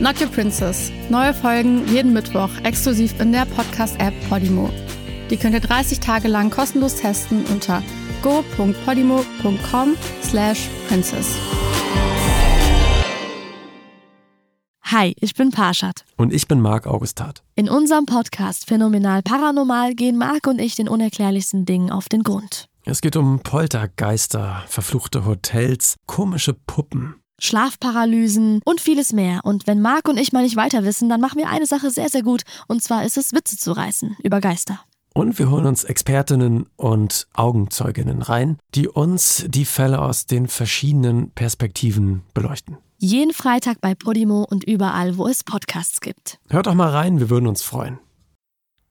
Not Your Princess. Neue Folgen jeden Mittwoch exklusiv in der Podcast-App Podimo. Die könnt ihr 30 Tage lang kostenlos testen unter go.podimo.com slash princess. Hi, ich bin Parshad. Und ich bin Marc Augustat. In unserem Podcast Phänomenal Paranormal gehen Marc und ich den unerklärlichsten Dingen auf den Grund. Es geht um Poltergeister, verfluchte Hotels, komische Puppen. Schlafparalysen und vieles mehr. Und wenn Marc und ich mal nicht weiter wissen, dann machen wir eine Sache sehr, sehr gut. Und zwar ist es, Witze zu reißen über Geister. Und wir holen uns Expertinnen und Augenzeuginnen rein, die uns die Fälle aus den verschiedenen Perspektiven beleuchten. Jeden Freitag bei Podimo und überall, wo es Podcasts gibt. Hört doch mal rein, wir würden uns freuen.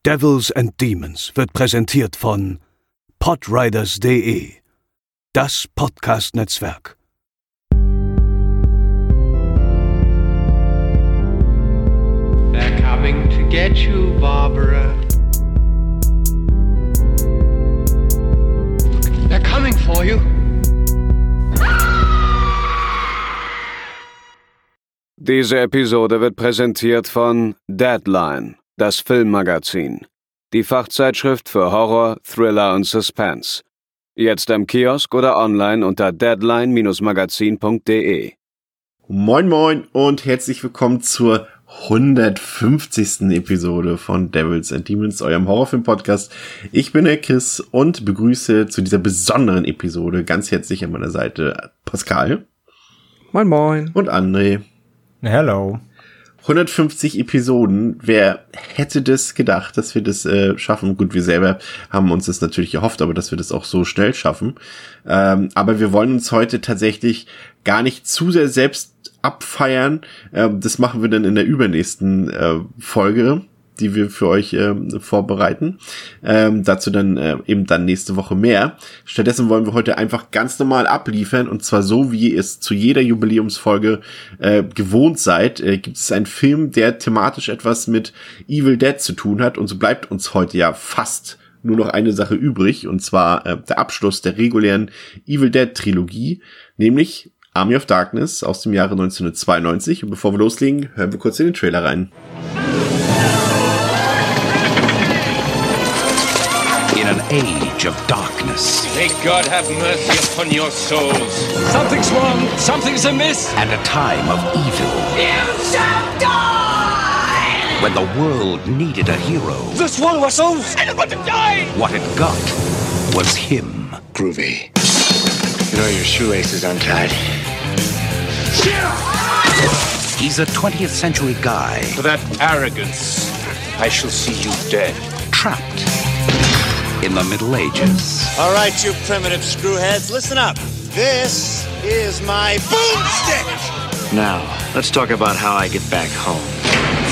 Devils and Demons wird präsentiert von podriders.de, das Podcast-Netzwerk. Coming to get you, Barbara. They're coming for you. Diese Episode wird präsentiert von Deadline, das Filmmagazin. Die Fachzeitschrift für Horror, Thriller und Suspense. Jetzt im Kiosk oder online unter deadline-magazin.de. Moin Moin und herzlich willkommen zur 150. Episode von Devils and Demons, eurem Horrorfilm-Podcast. Ich bin der Chris und begrüße zu dieser besonderen Episode ganz herzlich an meiner Seite Pascal. Moin Moin. Und André. Hello. 150 Episoden. Wer hätte das gedacht, dass wir das äh, schaffen? Gut, wir selber haben uns das natürlich erhofft, aber dass wir das auch so schnell schaffen. Ähm, aber wir wollen uns heute tatsächlich gar nicht zu sehr selbst abfeiern. Ähm, das machen wir dann in der übernächsten äh, Folge die wir für euch äh, vorbereiten. Ähm, dazu dann äh, eben dann nächste Woche mehr. Stattdessen wollen wir heute einfach ganz normal abliefern und zwar so, wie ihr es zu jeder Jubiläumsfolge äh, gewohnt seid. Äh, gibt es einen Film, der thematisch etwas mit Evil Dead zu tun hat und so bleibt uns heute ja fast nur noch eine Sache übrig und zwar äh, der Abschluss der regulären Evil Dead Trilogie, nämlich Army of Darkness aus dem Jahre 1992. Und bevor wir loslegen, hören wir kurz in den Trailer rein. In an age of darkness May God have mercy upon your souls. Something's wrong. Something's amiss. and a time of evil You shall die! when the world needed a hero, The swallow us souls. I don't want to die! what it got was him. Groovy. You know your shoelace is untied. He's a 20th century guy For that arrogance, I shall see you dead. trapped in the Middle Ages. All right, you primitive screwheads, listen up. This is my boomstick. Now, let's talk about how I get back home.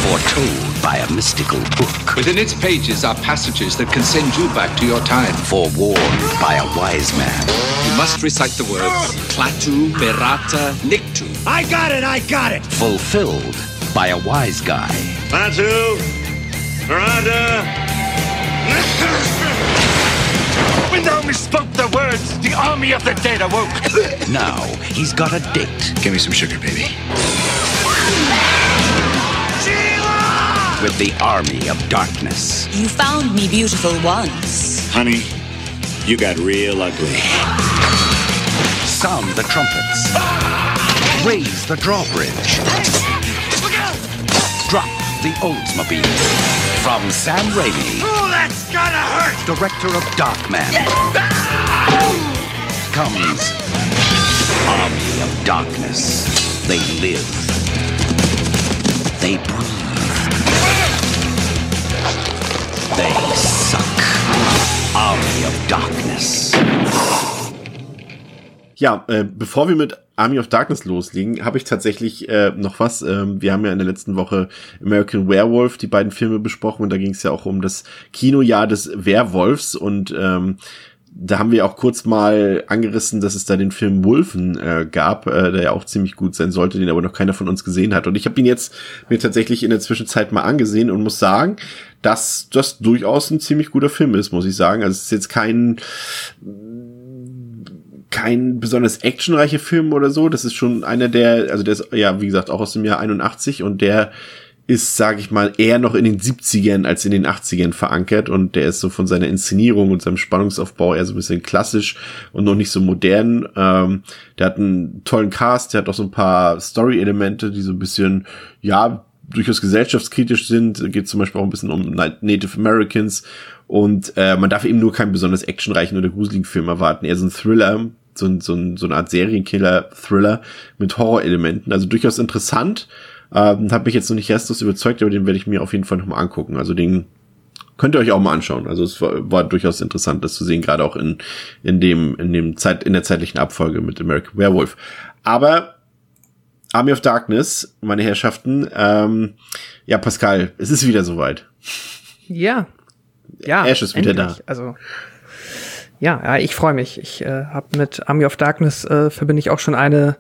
Foretold by a mystical book, Within its pages are passages that can send you back to your time. forewarned by a wise man. You must recite the words Klaatu, Berata, Niktu. I got it, I got it. fulfilled by a wise guy. Batu, Miranda. When thou misspoke the words, the army of the dead awoke. Now he's got a date Give me some sugar, baby. with the army of darkness. You found me beautiful once. Honey, you got real ugly. Sound the trumpets. Ah! Raise the drawbridge. Drop the Oldsmobile. From Sam Raimi, Oh, that's gonna hurt! director of Darkman, comes Army of Darkness. They live. They breathe. They suck. Army of Darkness. Ja, äh, bevor wir mit Army of Darkness loslegen, habe ich tatsächlich äh, noch was. Ähm, wir haben ja in der letzten Woche American Werewolf, die beiden Filme besprochen und da ging es ja auch um das Kinojahr des Werwolfs und ähm, da haben wir auch kurz mal angerissen, dass es da den Film Wolfen äh, gab, äh, der ja auch ziemlich gut sein sollte, den aber noch keiner von uns gesehen hat. Und ich habe ihn jetzt mir tatsächlich in der Zwischenzeit mal angesehen und muss sagen, dass das durchaus ein ziemlich guter Film ist, muss ich sagen. Also es ist jetzt kein kein besonders actionreicher Film oder so. Das ist schon einer der, also der ist ja, wie gesagt, auch aus dem Jahr 81 und der ist, sage ich mal, eher noch in den 70ern als in den 80ern verankert und der ist so von seiner Inszenierung und seinem Spannungsaufbau eher so ein bisschen klassisch und noch nicht so modern. Ähm, der hat einen tollen Cast, der hat auch so ein paar Story-Elemente, die so ein bisschen, ja, durchaus gesellschaftskritisch sind. Geht zum Beispiel auch ein bisschen um Native Americans und äh, man darf eben nur keinen besonders actionreichen oder gruseligen Film erwarten. Eher so ein Thriller, so, so, so eine Art Serienkiller-Thriller mit Horrorelementen. Also durchaus interessant ähm, hat mich jetzt noch nicht restlos überzeugt, aber den werde ich mir auf jeden Fall nochmal angucken. Also den könnt ihr euch auch mal anschauen. Also es war, war durchaus interessant, das zu sehen, gerade auch in, in dem, in dem Zeit, in der zeitlichen Abfolge mit American Werewolf. Aber Army of Darkness, meine Herrschaften, ähm, ja, Pascal, es ist wieder soweit. Ja. Ja. Ash ist wieder endlich. da. Also, ja, ja ich freue mich. Ich äh, habe mit Army of Darkness äh, verbinde ich auch schon eine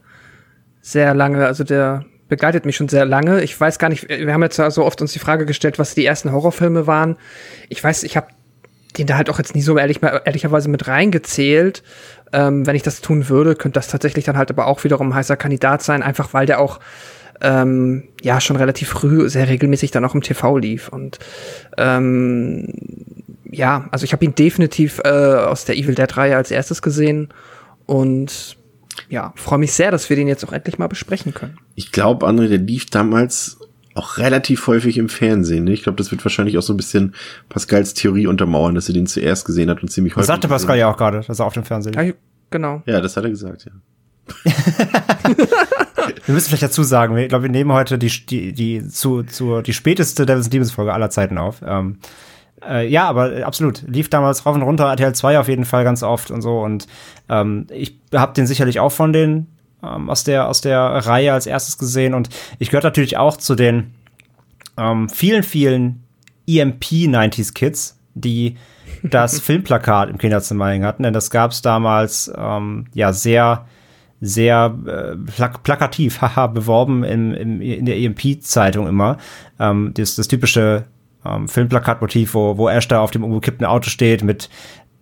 sehr lange, also der begleitet mich schon sehr lange. Ich weiß gar nicht, wir haben jetzt so oft uns die Frage gestellt, was die ersten Horrorfilme waren. Ich weiß, ich habe den da halt auch jetzt nie so ehrlich, ehrlicherweise mit reingezählt. Ähm, wenn ich das tun würde, könnte das tatsächlich dann halt aber auch wiederum ein heißer Kandidat sein, einfach weil der auch ähm, ja schon relativ früh sehr regelmäßig dann auch im TV lief. Und ähm, ja, also ich habe ihn definitiv äh, aus der Evil Dead Reihe als erstes gesehen und ja, freue mich sehr, dass wir den jetzt auch endlich mal besprechen können. Ich glaube, André, der lief damals auch relativ häufig im Fernsehen. Ne? Ich glaube, das wird wahrscheinlich auch so ein bisschen Pascals Theorie untermauern, dass er den zuerst gesehen hat und ziemlich häufig. Das sagte Pascal ja auch gerade, dass er auf dem Fernsehen lief. Ja, genau. Ja, das hat er gesagt, ja. wir müssen vielleicht dazu sagen, ich glaube, wir nehmen heute die, die, die, zu, zu, die späteste Devil's Demons Folge aller Zeiten auf. Ähm, äh, ja, aber absolut. Lief damals rauf und runter, RTL 2 auf jeden Fall ganz oft und so. Und ähm, ich habe den sicherlich auch von den ähm, aus, der, aus der Reihe als erstes gesehen. Und ich gehöre natürlich auch zu den ähm, vielen, vielen EMP 90s Kids, die das Filmplakat im Kinderzimmer hängen hatten. Denn das gab es damals ähm, ja sehr sehr äh, plak plakativ, haha, beworben im, im, in der EMP-Zeitung immer. Ähm, das, das typische ähm, Filmplakatmotiv, wo, wo Ash da auf dem umgekippten Auto steht mit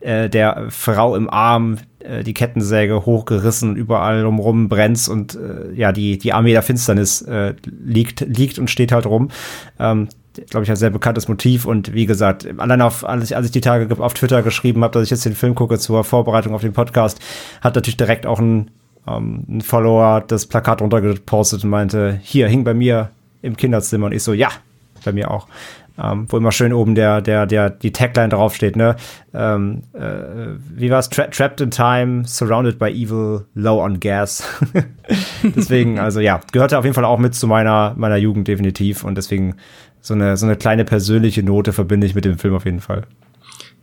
äh, der Frau im Arm, äh, die Kettensäge hochgerissen, überall drumrum brennt und äh, ja, die, die Armee der Finsternis äh, liegt, liegt und steht halt rum. Ähm, glaube ich, ein sehr bekanntes Motiv. Und wie gesagt, allein auf, als ich, als ich die Tage auf Twitter geschrieben habe, dass ich jetzt den Film gucke zur Vorbereitung auf den Podcast, hat natürlich direkt auch ein, ähm, ein Follower das Plakat runtergepostet und meinte, hier, hing bei mir im Kinderzimmer. Und ich so, ja, bei mir auch ähm, wo immer schön oben der, der, der, die Tagline draufsteht, ne? Ähm, äh, wie war's? Tra Trapped in Time, surrounded by evil, low on gas. deswegen, also ja, gehörte auf jeden Fall auch mit zu meiner, meiner Jugend definitiv und deswegen so eine, so eine kleine persönliche Note verbinde ich mit dem Film auf jeden Fall.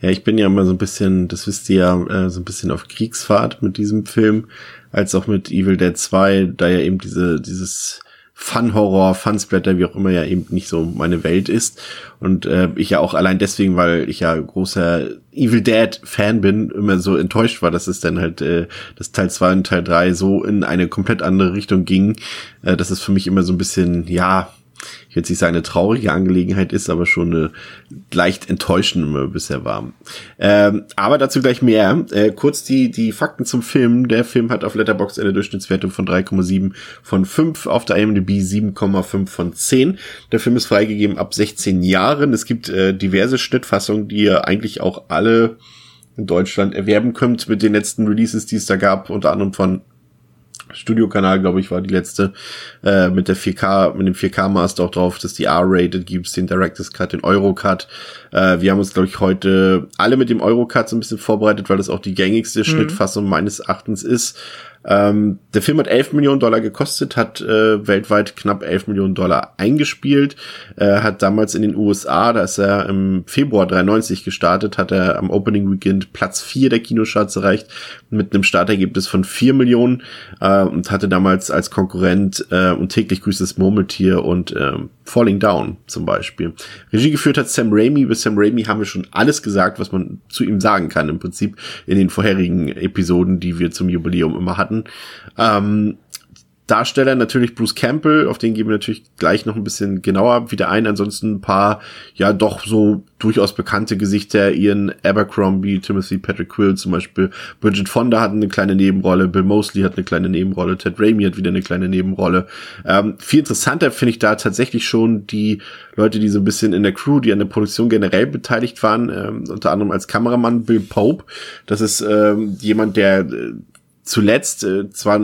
Ja, ich bin ja immer so ein bisschen, das wisst ihr ja, äh, so ein bisschen auf Kriegsfahrt mit diesem Film, als auch mit Evil Dead 2, da ja eben diese, dieses Fun-Horror, Fun-Splatter, wie auch immer ja eben nicht so meine Welt ist. Und äh, ich ja auch allein deswegen, weil ich ja großer Evil Dead-Fan bin, immer so enttäuscht war, dass es dann halt, äh, das Teil 2 und Teil 3 so in eine komplett andere Richtung ging. Äh, das ist für mich immer so ein bisschen, ja, ich jetzt nicht sagen, eine traurige Angelegenheit ist, aber schon eine leicht enttäuschende bisher war. Ähm, aber dazu gleich mehr. Äh, kurz die, die Fakten zum Film. Der Film hat auf Letterboxd eine Durchschnittswertung von 3,7 von 5, auf der IMDb 7,5 von 10. Der Film ist freigegeben ab 16 Jahren. Es gibt äh, diverse Schnittfassungen, die ihr eigentlich auch alle in Deutschland erwerben könnt mit den letzten Releases, die es da gab, unter anderem von Studiokanal, glaube ich, war die letzte, äh, mit der 4K, mit dem 4K-Master auch drauf, dass die R-Rated gibt, den Director's Cut, den Euro-Cut. Äh, wir haben uns, glaube ich, heute alle mit dem Euro-Cut so ein bisschen vorbereitet, weil das auch die gängigste mhm. Schnittfassung meines Erachtens ist. Ähm, der Film hat 11 Millionen Dollar gekostet, hat äh, weltweit knapp 11 Millionen Dollar eingespielt, äh, hat damals in den USA, da ist er im Februar 93 gestartet, hat er am Opening Weekend Platz 4 der Kinocharts erreicht, mit einem Startergebnis von 4 Millionen äh, und hatte damals als Konkurrent äh, und täglich grüßt das Murmeltier und äh, Falling Down zum Beispiel. Regie geführt hat Sam Raimi, über Sam Raimi haben wir schon alles gesagt, was man zu ihm sagen kann im Prinzip in den vorherigen Episoden, die wir zum Jubiläum immer hatten hatten. Ähm, Darsteller natürlich Bruce Campbell, auf den gehen wir natürlich gleich noch ein bisschen genauer wieder ein. Ansonsten ein paar, ja, doch so durchaus bekannte Gesichter. Ian Abercrombie, Timothy Patrick Quill zum Beispiel. Bridget Fonda hat eine kleine Nebenrolle. Bill Mosley hat eine kleine Nebenrolle. Ted Raimi hat wieder eine kleine Nebenrolle. Ähm, viel interessanter finde ich da tatsächlich schon die Leute, die so ein bisschen in der Crew, die an der Produktion generell beteiligt waren. Ähm, unter anderem als Kameramann Bill Pope. Das ist ähm, jemand, der äh, zuletzt äh, zwar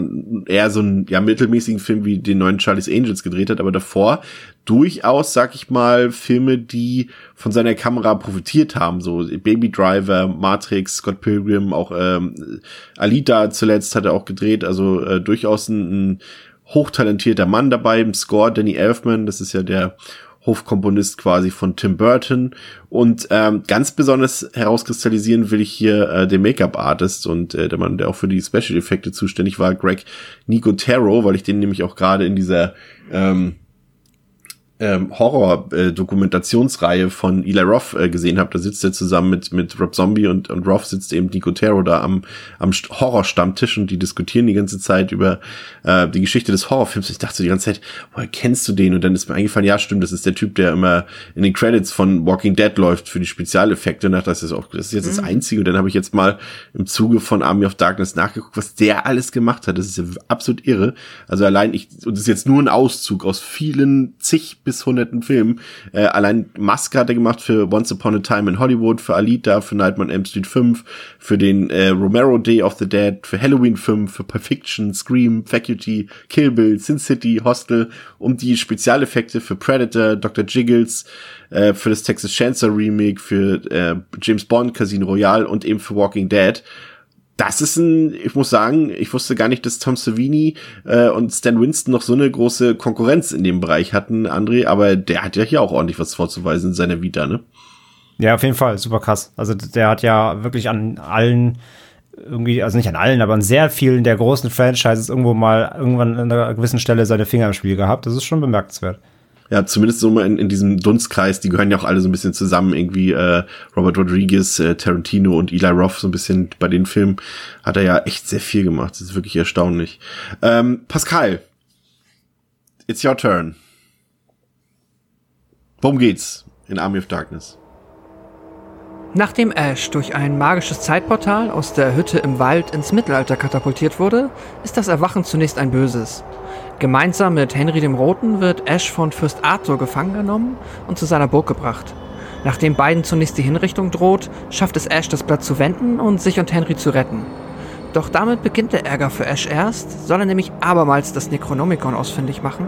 eher so ein ja mittelmäßigen Film wie den neuen Charlie's Angels gedreht hat, aber davor durchaus, sag ich mal, Filme, die von seiner Kamera profitiert haben, so Baby Driver, Matrix, Scott Pilgrim, auch ähm, Alita zuletzt hat er auch gedreht, also äh, durchaus ein, ein hochtalentierter Mann dabei im Score, Danny Elfman, das ist ja der Hofkomponist quasi von Tim Burton. Und ähm, ganz besonders herauskristallisieren will ich hier äh, den Make-up-Artist und äh, der Mann, der auch für die Special-Effekte zuständig war, Greg Nicotero, weil ich den nämlich auch gerade in dieser ähm, ähm, Horror-Dokumentationsreihe von Eli Roth äh, gesehen habe. Da sitzt er zusammen mit, mit Rob Zombie und, und Roth sitzt eben Nicotero da am, am Horror-Stammtisch und die diskutieren die ganze Zeit über äh, die Geschichte des Horrorfilms. Ich dachte die ganze Zeit, woher kennst du den? Und dann ist mir eingefallen, ja stimmt, das ist der Typ, der immer in den Credits von Walking Dead läuft für die Spezialeffekte. Und dachte, das ist, auch, das ist jetzt mhm. das Einzige. Und dann habe ich jetzt mal im Zuge von Army of Darkness nachgeguckt, was der alles gemacht hat. Das ist ja absolut irre. Also allein ich, und das ist jetzt nur ein Auszug aus vielen zig bis hunderten Filmen. Äh, allein Musk hat er gemacht für Once Upon a Time in Hollywood, für Alita, für Nightmare on Elm Street 5, für den äh, Romero Day of the Dead, für Halloween 5, für Perfection, Scream, Faculty, Kill Bill, Sin City, Hostel und die Spezialeffekte für Predator, Dr. Jiggles, äh, für das Texas Chancellor Remake, für äh, James Bond, Casino Royale und eben für Walking Dead das ist ein, ich muss sagen, ich wusste gar nicht, dass Tom Savini äh, und Stan Winston noch so eine große Konkurrenz in dem Bereich hatten, André, aber der hat ja hier auch ordentlich was vorzuweisen in seiner Vita, ne? Ja, auf jeden Fall, super krass. Also der hat ja wirklich an allen irgendwie, also nicht an allen, aber an sehr vielen der großen Franchises irgendwo mal irgendwann an einer gewissen Stelle seine Finger im Spiel gehabt. Das ist schon bemerkenswert ja, zumindest so mal in, in diesem Dunstkreis, die gehören ja auch alle so ein bisschen zusammen, irgendwie äh, Robert Rodriguez, äh, Tarantino und Eli Roth so ein bisschen bei den Filmen hat er ja echt sehr viel gemacht. Das ist wirklich erstaunlich. Ähm, Pascal, it's your turn. Worum geht's in Army of Darkness? Nachdem Ash durch ein magisches Zeitportal aus der Hütte im Wald ins Mittelalter katapultiert wurde, ist das Erwachen zunächst ein böses. Gemeinsam mit Henry dem Roten wird Ash von Fürst Arthur gefangen genommen und zu seiner Burg gebracht. Nachdem beiden zunächst die Hinrichtung droht, schafft es Ash, das Blatt zu wenden und sich und Henry zu retten. Doch damit beginnt der Ärger für Ash erst, soll er nämlich abermals das Necronomicon ausfindig machen,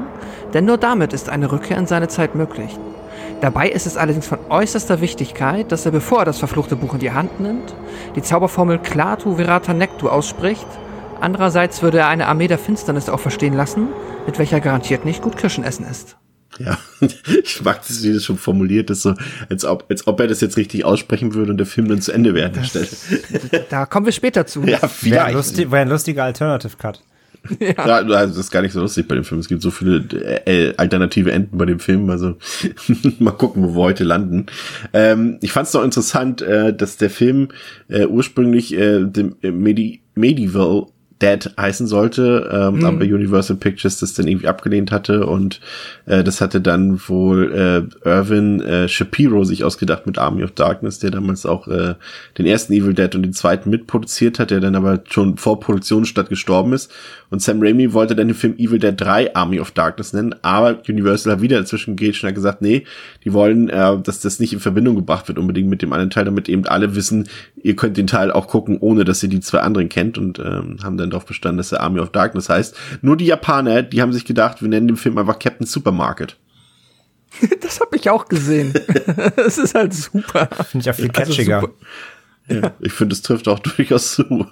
denn nur damit ist eine Rückkehr in seine Zeit möglich. Dabei ist es allerdings von äußerster Wichtigkeit, dass er, bevor er das verfluchte Buch in die Hand nimmt, die Zauberformel Clatu Verata Nectu ausspricht Andererseits würde er eine Armee der Finsternis auch verstehen lassen, mit welcher garantiert nicht gut Kirschen essen ist. Ja, ich mag das, wie das schon formuliert ist, so, als ob, als ob er das jetzt richtig aussprechen würde und der Film dann zu Ende wäre an der Stelle. Da kommen wir später zu. Ja, wäre ein, lustig, wär ein lustiger Alternative Cut. Ja. ja. also das ist gar nicht so lustig bei dem Film. Es gibt so viele äh, alternative Enden bei dem Film. Also mal gucken, wo wir heute landen. Ähm, ich fand es noch interessant, äh, dass der Film äh, ursprünglich äh, dem äh, Medi Medieval Dead heißen sollte, ähm, mhm. aber Universal Pictures das dann irgendwie abgelehnt hatte und äh, das hatte dann wohl äh, Irvin äh, Shapiro sich ausgedacht mit Army of Darkness, der damals auch äh, den ersten Evil Dead und den zweiten mitproduziert hat, der dann aber schon vor Produktionsstart gestorben ist und Sam Raimi wollte dann den Film Evil Dead 3 Army of Darkness nennen, aber Universal hat wieder dazwischen gegeben und hat gesagt, nee, die wollen, äh, dass das nicht in Verbindung gebracht wird unbedingt mit dem anderen Teil, damit eben alle wissen, ihr könnt den Teil auch gucken, ohne dass ihr die zwei anderen kennt und ähm, haben dann darauf bestanden, dass er Army of Darkness heißt. Nur die Japaner, die haben sich gedacht, wir nennen den Film einfach Captain Supermarket. das habe ich auch gesehen. das ist halt super. Finde ich auch viel also catchiger. Also Ja, ich finde, es trifft auch durchaus zu.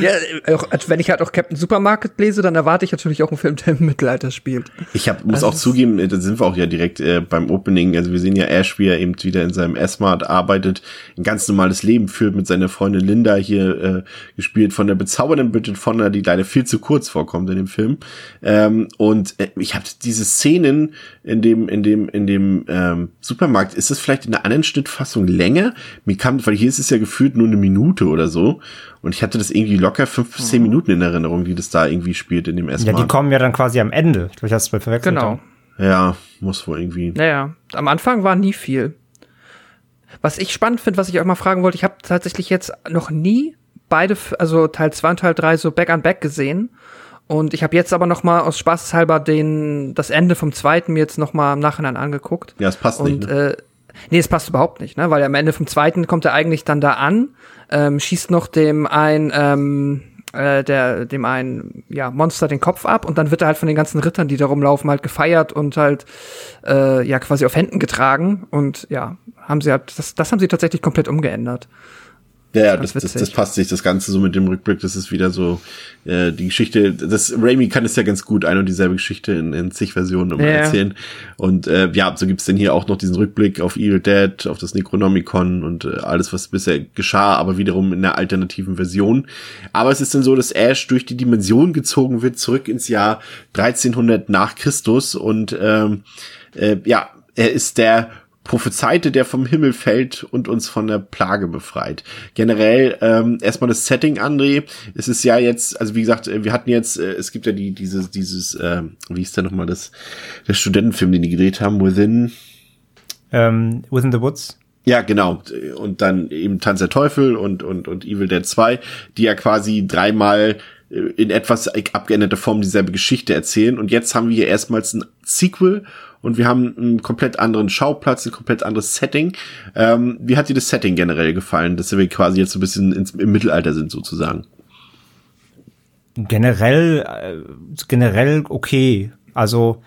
Ja, auch, wenn ich halt auch Captain Supermarket lese, dann erwarte ich natürlich auch einen Film, der im Mittelalter spielt. Ich hab, muss Also auch zugeben, da sind wir auch ja direkt äh, beim Opening. Also wir sehen ja Ash, wie er eben wieder in seinem S-Mart arbeitet, ein ganz normales Leben führt mit seiner Freundin Linda hier äh, gespielt von der bezaubernden Bridget Fonda, die leider viel zu kurz vorkommt in dem Film. Ähm, und äh, ich habe diese Szenen in dem in dem in dem ähm, Supermarkt. Ist das vielleicht in einer anderen Schnittfassung länger? Mir kam, weil hier ist es ja gefühlt nur eine Minute oder so. Und ich hatte das irgendwie locker fünf bis zehn Minuten in Erinnerung, die das da irgendwie spielt in dem Ja, S-Mart. die kommen ja dann quasi am Ende. Ich glaube, ich habe es verwechselt. Genau. Ja, muss wohl irgendwie. Naja, am Anfang war nie viel. Was ich spannend finde, was ich euch mal fragen wollte, ich habe tatsächlich jetzt noch nie beide, also Teil 2 und Teil 3 so back an back gesehen. Und ich habe jetzt aber noch mal aus Spaßeshalber den, das Ende vom zweiten mir jetzt noch mal im Nachhinein angeguckt. Ja, es passt und, nicht. Ne? Äh, nee, es passt überhaupt nicht, ne? Weil am Ende vom zweiten kommt er eigentlich dann da an, ähm, schießt noch dem ein, ähm, äh, der, dem einen, ja, Monster den Kopf ab und dann wird er halt von den ganzen Rittern, die da rumlaufen, halt gefeiert und halt, äh, ja, quasi auf Händen getragen und ja, haben sie halt, das, das haben sie tatsächlich komplett umgeändert. Ja, ja, das, das, das passt sich, das Ganze so mit dem Rückblick, das ist wieder so äh, die Geschichte, das Raimi kann es ja ganz gut, ein und dieselbe Geschichte in, in zig Versionen immer Ja. erzählen. Und äh, ja, so gibt's dann hier auch noch diesen Rückblick auf Evil Dead, auf das Necronomicon und äh, alles, was bisher geschah, aber wiederum in einer alternativen Version. Aber es ist dann so, dass Ash durch die Dimension gezogen wird, zurück ins Jahr 1300 nach Christus und ähm, äh, ja, er ist der Prophezeite, der vom Himmel fällt und uns von der Plage befreit. Generell ähm, erstmal das Setting, André. Es ist ja jetzt, also wie gesagt, äh, wir hatten jetzt, äh, es gibt ja die dieses dieses, äh, wie ist der nochmal das der Studentenfilm, den die gedreht haben, Within. Ähm, Within the Woods. Ja, genau. Und dann eben Tanz der Teufel und, und, und Evil Dead 2, die ja quasi dreimal in etwas abgeänderter Form dieselbe Geschichte erzählen. Und jetzt haben wir hier erstmals ein Sequel und wir haben einen komplett anderen Schauplatz, ein komplett anderes Setting. Ähm, wie hat dir das Setting generell gefallen, dass wir quasi jetzt so ein bisschen ins, im Mittelalter sind sozusagen? Generell, äh, generell okay. Also,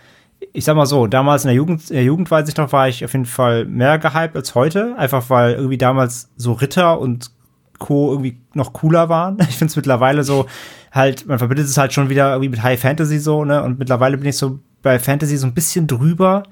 ich sag mal so, damals in der Jugend, in der Jugend weiß ich noch, war ich auf jeden Fall mehr gehypt als heute. Einfach weil irgendwie damals so Ritter und Co. irgendwie noch cooler waren. Ich finde es mittlerweile so, halt, man verbindet es halt schon wieder irgendwie mit High Fantasy so, ne? Und mittlerweile bin ich so bei Fantasy so ein bisschen drüber.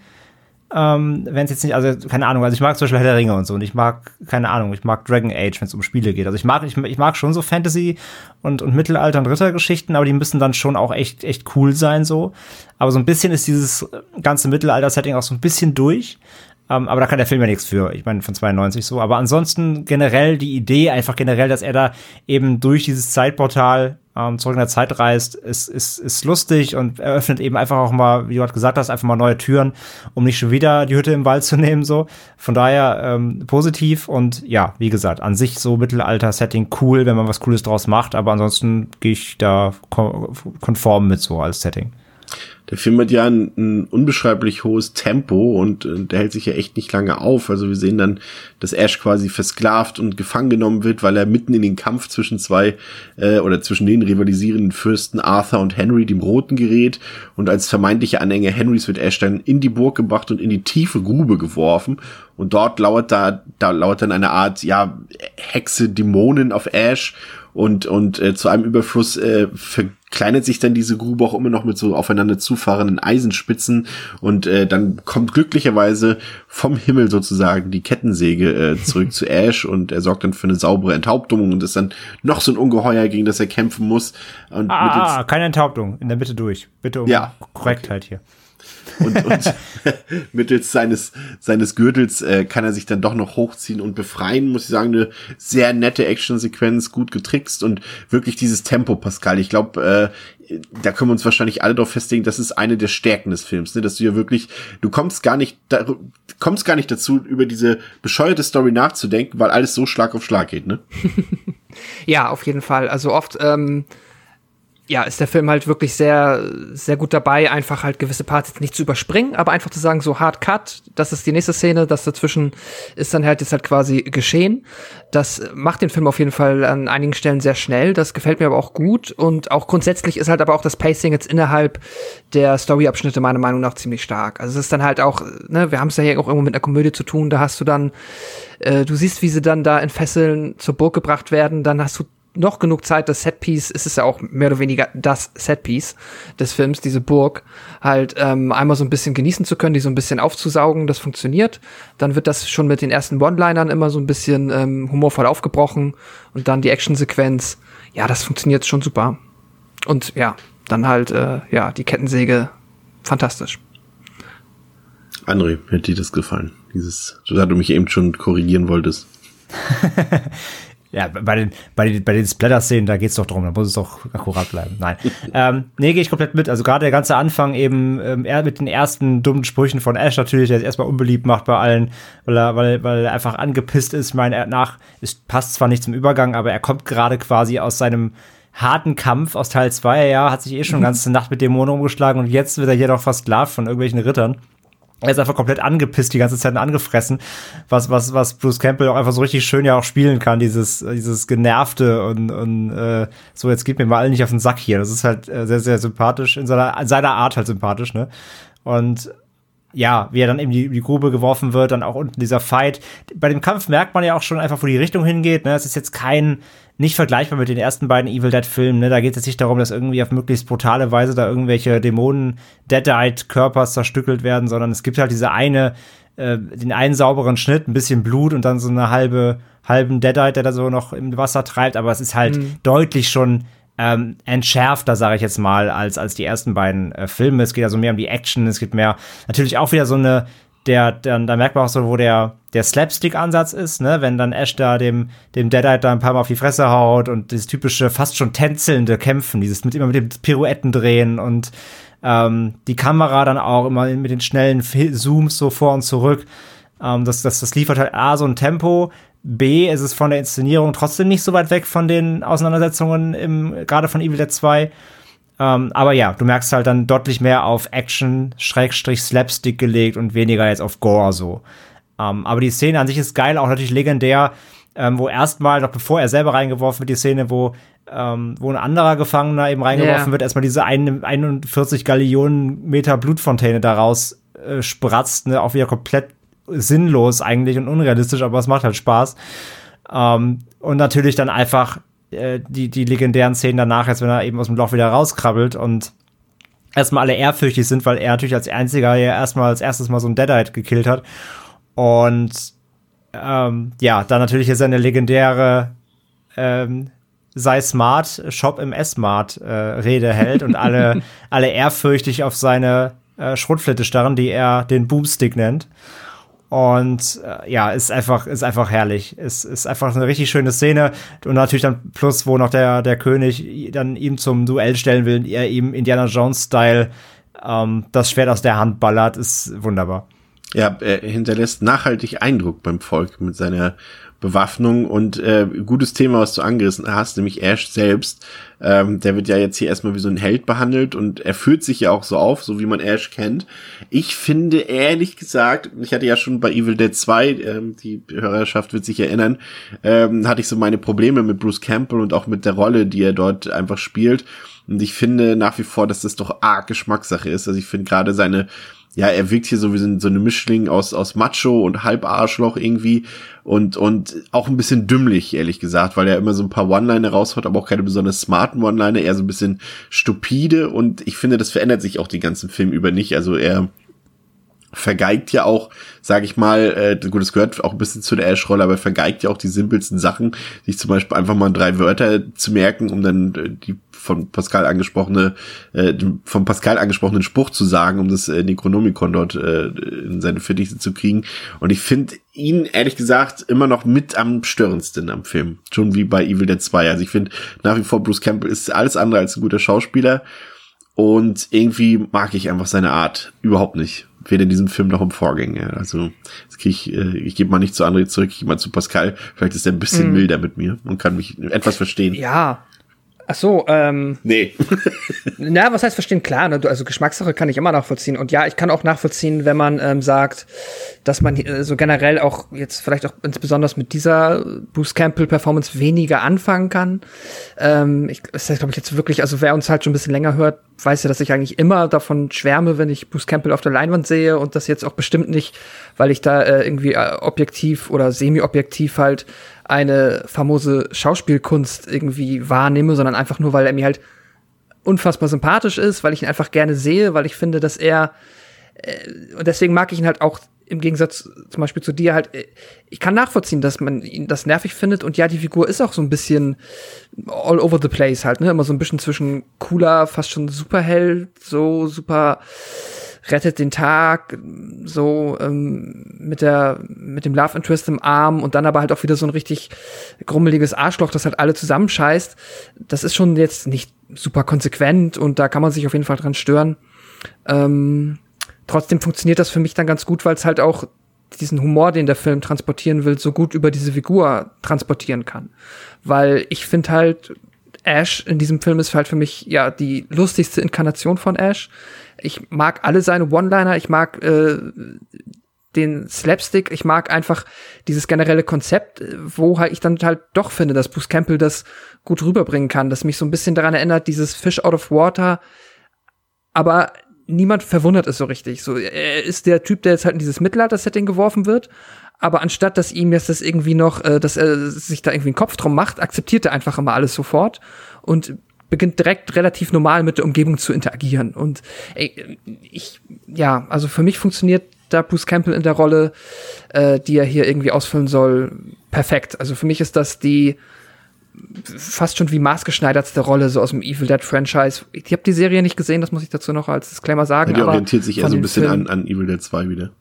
Ähm, wenn es jetzt nicht, also keine Ahnung, also ich mag zum Beispiel Herr der Ringe und so und ich mag, keine Ahnung, ich mag Dragon Age, wenn es um Spiele geht. Also ich mag, ich, ich mag schon so Fantasy und, und Mittelalter- und Rittergeschichten, aber die müssen dann schon auch echt, echt cool sein so. Aber so ein bisschen ist dieses ganze Mittelalter-Setting auch so ein bisschen durch. Ähm, aber da kann der Film ja nichts für. Ich meine, von 92 so. Aber ansonsten generell die Idee, einfach generell, dass er da eben durch dieses Zeitportal ähm, zurück in der Zeit reist, ist, ist, ist lustig und eröffnet eben einfach auch mal, wie du gerade gesagt hast, einfach mal neue Türen, um nicht schon wieder die Hütte im Wald zu nehmen, so. Von daher ähm, positiv und ja, wie gesagt, an sich so Mittelalter-Setting cool, wenn man was Cooles draus macht, aber ansonsten gehe ich da ko konform mit so als Setting. Der Film hat ja ein, ein unbeschreiblich hohes Tempo und äh, der hält sich ja echt nicht lange auf. Also wir sehen dann, dass Ash quasi versklavt und gefangen genommen wird, weil er mitten in den Kampf zwischen zwei äh, oder zwischen den rivalisierenden Fürsten Arthur und Henry, dem Roten, gerät. Und als vermeintlicher Anhänger Henrys wird Ash dann in die Burg gebracht und in die tiefe Grube geworfen. Und dort lauert da, da lauert dann eine Art, ja, Hexe, Dämonen auf Ash und, und äh, zu einem Überfluss äh, verkleinert sich dann diese Grube auch immer noch mit so aufeinander zufahrenden Eisenspitzen und äh, dann kommt glücklicherweise vom Himmel sozusagen die Kettensäge äh, zurück zu Ash und er sorgt dann für eine saubere Enthauptung und ist dann noch so ein Ungeheuer, gegen das er kämpfen muss. Und Ah, ah, keine Enthauptung, in der Mitte durch. Bitte um Ja, Korrektheit hier. Und, und mittels seines seines Gürtels äh, kann er sich dann doch noch hochziehen und befreien, muss ich sagen, eine sehr nette Actionsequenz, gut getrickst und wirklich dieses Tempo, Pascal. Ich glaube, äh, da können wir uns wahrscheinlich alle darauf festlegen, das ist eine der Stärken des Films, ne? dass du ja wirklich, du kommst gar nicht, da, kommst gar nicht dazu, über diese bescheuerte Story nachzudenken, weil alles so Schlag auf Schlag geht, ne? Ja, auf jeden Fall. Also oft, ähm, ja, ist der Film halt wirklich sehr, sehr gut dabei, einfach halt gewisse Parts jetzt nicht zu überspringen, aber einfach zu sagen, so hard cut, das ist die nächste Szene, das dazwischen ist dann halt jetzt halt quasi geschehen. Das macht den Film auf jeden Fall an einigen Stellen sehr schnell, das gefällt mir aber auch gut und auch grundsätzlich ist halt aber auch das Pacing jetzt innerhalb der Storyabschnitte meiner Meinung nach ziemlich stark. Also es ist dann halt auch, ne, wir haben es ja hier auch irgendwo mit einer Komödie zu tun, da hast du dann, äh, du siehst, wie sie dann da in Fesseln zur Burg gebracht werden, dann hast du noch genug Zeit, das Setpiece, es ist ja auch mehr oder weniger das Setpiece des Films, diese Burg, halt ähm, einmal so ein bisschen genießen zu können, die so ein bisschen aufzusaugen, das funktioniert. Dann wird das schon mit den ersten One-Linern immer so ein bisschen ähm, humorvoll aufgebrochen und dann die Actionsequenz, ja, das funktioniert schon super. Und ja, dann halt, äh, ja, die Kettensäge, fantastisch. André, hätte dir das gefallen? Dieses, da du mich eben schon korrigieren wolltest. Ja, bei den, bei den, bei den Splatter-Szenen, da geht's doch drum, da muss es doch akkurat bleiben. Nein. ähm, nee, gehe ich komplett mit. Also gerade der ganze Anfang eben ähm, er mit den ersten dummen Sprüchen von Ash natürlich, der es erstmal unbeliebt macht bei allen, weil er, weil, weil er einfach angepisst ist. Ich meine, er nach, es passt zwar nicht zum Übergang, aber er kommt gerade quasi aus seinem harten Kampf aus Teil 2, ja, hat sich eh schon ganze Nacht mit Dämonen umgeschlagen und jetzt wird er hier doch fast versklavt von irgendwelchen Rittern er ist einfach komplett angepisst die ganze Zeit und angefressen, was was was Bruce Campbell auch einfach so richtig schön ja auch spielen kann, dieses dieses genervte und und äh, so jetzt geht mir mal alle nicht auf den Sack hier. Das ist halt äh, sehr sehr sympathisch in seiner in seiner Art halt sympathisch, ne? Und ja, wie er dann eben die, die Grube geworfen wird, dann auch unten dieser Fight. Bei dem Kampf merkt man ja auch schon einfach, wo die Richtung hingeht. Ne? Es ist jetzt kein, nicht vergleichbar mit den ersten beiden Evil Dead Filmen. Ne? Da geht es jetzt nicht darum, dass irgendwie auf möglichst brutale Weise da irgendwelche Dämonen Deadite Körpers zerstückelt werden, sondern es gibt halt diese eine, äh, den einen sauberen Schnitt, ein bisschen Blut und dann so eine halbe, halben Deadite, der da so noch im Wasser treibt. Aber es ist halt mhm. deutlich schon ähm, entschärfter, sage ich jetzt mal, als, als die ersten beiden äh, Filme. Es geht also mehr um die Action, es geht mehr, natürlich auch wieder so eine, der, dann, da merkt man auch so, wo der, der Slapstick-Ansatz ist, ne, wenn dann Ash da dem, dem Deadite da ein paar Mal auf die Fresse haut und dieses typische, fast schon tänzelnde Kämpfen, dieses mit immer mit dem Pirouetten drehen und ähm, die Kamera dann auch immer mit den schnellen Zooms so vor und zurück. Ähm, das, das, das liefert halt A, so ein Tempo, B, ist es von der Inszenierung trotzdem nicht so weit weg von den Auseinandersetzungen im, gerade von Evil Dead 2. Ähm, aber ja, du merkst halt dann deutlich mehr auf Action, Schrägstrich, Slapstick gelegt und weniger jetzt auf Gore so. Ähm, aber die Szene an sich ist geil, auch natürlich legendär, ähm, wo erstmal, noch bevor er selber reingeworfen wird, die Szene, wo, ähm, wo ein anderer Gefangener eben reingeworfen yeah. wird, erstmal diese 41 Gallionen Meter Blutfontäne daraus äh, spratzt, ne, auch wieder komplett sinnlos eigentlich und unrealistisch, aber es macht halt Spaß. Ähm, und natürlich dann einfach äh, die, die legendären Szenen danach, als wenn er eben aus dem Loch wieder rauskrabbelt und erstmal alle ehrfürchtig sind, weil er natürlich als einziger ja erstmal als erstes mal so ein Deadite gekillt hat. Und ähm, ja, dann natürlich ist seine legendäre ähm, sei smart, Shop im S-Mart äh, Rede hält und alle, alle ehrfürchtig auf seine äh, Schrotflinte starren, die er den Boomstick nennt. Und äh, ja, ist einfach, ist einfach herrlich. Ist, ist einfach eine richtig schöne Szene. Und natürlich dann plus, wo noch der, der König dann ihm zum Duell stellen will, er ihm Indiana Jones-Style ähm, das Schwert aus der Hand ballert, ist wunderbar. Ja, er hinterlässt nachhaltig Eindruck beim Volk mit seiner Bewaffnung und äh, gutes Thema, was du angerissen hast, nämlich Ash selbst. Ähm, der wird ja jetzt hier erstmal wie so ein Held behandelt und er führt sich ja auch so auf, so wie man Ash kennt. Ich finde ehrlich gesagt, ich hatte ja schon bei Evil Dead 2, ähm, die Hörerschaft wird sich erinnern, ähm, hatte ich so meine Probleme mit Bruce Campbell und auch mit der Rolle, die er dort einfach spielt. Und ich finde nach wie vor, dass das doch arg Geschmackssache ist. Also ich finde gerade seine ja, er wirkt hier so wie so eine Mischling aus, aus Macho und Halbarschloch irgendwie und, und auch ein bisschen dümmlich, ehrlich gesagt, weil er immer so ein paar One-Liner raushaut, aber auch keine besonders smarten One-Liner, eher so ein bisschen stupide und ich finde, das verändert sich auch die ganzen Film über nicht. Also er vergeigt ja auch, sage ich mal, äh, gut, es gehört auch ein bisschen zu der Ash-Rolle, aber vergeigt ja auch die simpelsten Sachen, sich zum Beispiel einfach mal drei Wörter zu merken, um dann äh, die von Pascal angesprochene, äh, von Pascal angesprochenen Spruch zu sagen, um das äh, Necronomicon dort äh, in seine Fittiche zu kriegen. Und ich finde ihn, ehrlich gesagt, immer noch mit am störendsten am Film. Schon wie bei Evil Dead 2. Also ich finde nach wie vor Bruce Campbell ist alles andere als ein guter Schauspieler. Und irgendwie mag ich einfach seine Art überhaupt nicht weder in diesem Film noch im Vorgänger. Also jetzt krieg ich, äh, ich gebe mal nicht zu André zurück, ich gehe mal zu Pascal. Vielleicht ist er ein bisschen mm. milder mit mir und kann mich etwas verstehen. Ja, Ach so, ähm. Nee. na, was heißt verstehen? Klar, ne, also Geschmackssache kann ich immer nachvollziehen. Und ja, ich kann auch nachvollziehen, wenn man ähm, sagt, dass man äh, so generell auch jetzt vielleicht auch insbesondere mit dieser Bruce Campbell Performance weniger anfangen kann. Ähm, ich, das heißt, glaube ich, jetzt wirklich, also wer uns halt schon ein bisschen länger hört, weiß ja, dass ich eigentlich immer davon schwärme, wenn ich Bruce Campbell auf der Leinwand sehe und das jetzt auch bestimmt nicht, weil ich da äh, irgendwie äh, objektiv oder semi-objektiv halt eine famose Schauspielkunst irgendwie wahrnehme, sondern einfach nur, weil er mir halt unfassbar sympathisch ist, weil ich ihn einfach gerne sehe, weil ich finde, dass er äh, und deswegen mag ich ihn halt auch im Gegensatz zum Beispiel zu dir halt, äh, ich kann nachvollziehen, dass man ihn das nervig findet und ja, die Figur ist auch so ein bisschen all over the place halt, ne, immer so ein bisschen zwischen cooler, fast schon Superheld, so super rettet den Tag, so ähm, mit der mit dem Love Interest im Arm und dann aber halt auch wieder so ein richtig grummeliges Arschloch, das halt alle zusammenscheißt. Das ist schon jetzt nicht super konsequent und da kann man sich auf jeden Fall dran stören. Ähm, trotzdem funktioniert das für mich dann ganz gut, weil es halt auch diesen Humor, den der Film transportieren will, so gut über diese Figur transportieren kann. Weil ich finde halt, Ash in diesem Film ist halt für mich ja die lustigste Inkarnation von Ash. Ich mag alle seine One-Liner, ich mag äh, den Slapstick, ich mag einfach dieses generelle Konzept, wo halt ich dann halt doch finde, dass Bruce Campbell das gut rüberbringen kann, das mich so ein bisschen daran erinnert, dieses Fish out of Water, aber niemand verwundert es so richtig. So, er ist der Typ, der jetzt halt in dieses Mittelalter-Setting geworfen wird, aber anstatt dass ihm jetzt das irgendwie noch, äh, dass er sich da irgendwie einen Kopf drum macht, akzeptiert er einfach immer alles sofort und beginnt direkt relativ normal mit der Umgebung zu interagieren. Und ey, ich, ja, also für mich funktioniert da Bruce Campbell in der Rolle, äh, die er hier irgendwie ausfüllen soll, perfekt. Also für mich ist das die fast schon wie maßgeschneidertste Rolle so aus dem Evil Dead Franchise. Ich habe die Serie nicht gesehen, das muss ich dazu noch als Disclaimer sagen. Ja, die orientiert sich eher so ein bisschen an, an Evil Dead 2 wieder.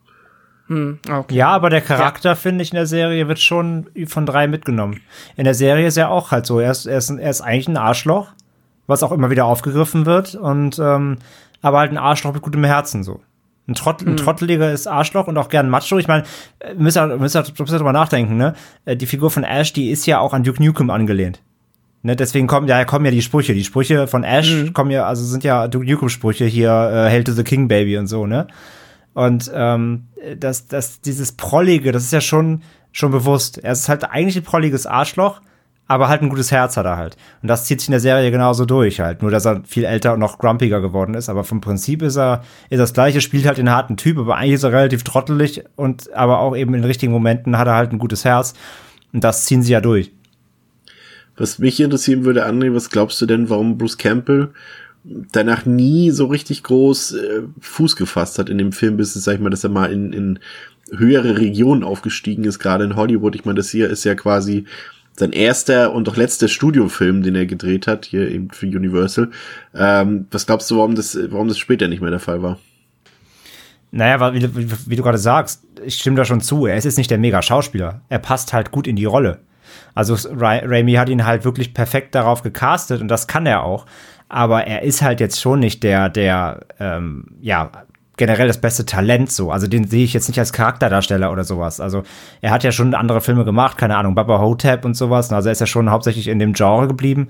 Hm, okay. Ja, aber der Charakter, ja. finde ich, in der Serie wird schon von drei mitgenommen. In der Serie ist er auch halt so. Er ist, er ist, er ist eigentlich ein Arschloch, was auch immer wieder aufgegriffen wird. Und ähm, aber halt ein Arschloch mit gutem Herzen so. Ein, Trott, ein mhm. trotteliger ist Arschloch und auch gern Macho. Ich meine, müsst ihr, müsst ihr, müsst ihr drüber nachdenken, ne? Äh, die Figur von Ash, die ist ja auch an Duke Nukem angelehnt. Ne, deswegen kommen ja, kommen ja die Sprüche. Die Sprüche von Ash mhm. kommen ja, also sind ja Duke Nukem-Sprüche hier, äh, Hail to the King Baby und so, ne? Und ähm, das, das, dieses Prollige, das ist ja schon, schon bewusst. Er ist halt eigentlich ein prolliges Arschloch, aber halt ein gutes Herz hat er halt. Und das zieht sich in der Serie genauso durch halt. Nur, dass er viel älter und noch grumpiger geworden ist. Aber vom Prinzip ist er, ist das gleiche, spielt halt den harten Typ, aber eigentlich ist er relativ trottelig und aber auch eben in richtigen Momenten hat er halt ein gutes Herz. Und das ziehen sie ja durch. Was mich interessieren würde, André, was glaubst du denn, warum Bruce Campbell danach nie so richtig groß äh, Fuß gefasst hat in dem Filmbusiness, sag ich mal, dass er mal in, in höhere Regionen aufgestiegen ist, gerade in Hollywood. Ich meine, das hier ist ja quasi sein erster und auch letzter Studiofilm, den er gedreht hat, hier eben für Universal. Ähm, was glaubst du, warum das, warum das später nicht mehr der Fall war? Naja, weil, wie, wie, du gerade sagst, ich stimme da schon zu, er ist jetzt nicht der Mega-Schauspieler. Er passt halt gut in die Rolle. Also Ra Raimi hat ihn halt wirklich perfekt darauf gecastet und das kann er auch. Aber er ist halt jetzt schon nicht der, der, ähm, ja, generell das beste Talent so. Also den sehe ich jetzt nicht als Charakterdarsteller oder sowas. Also er hat ja schon andere Filme gemacht, keine Ahnung, Baba Hotep und sowas. Also er ist ja schon hauptsächlich in dem Genre geblieben.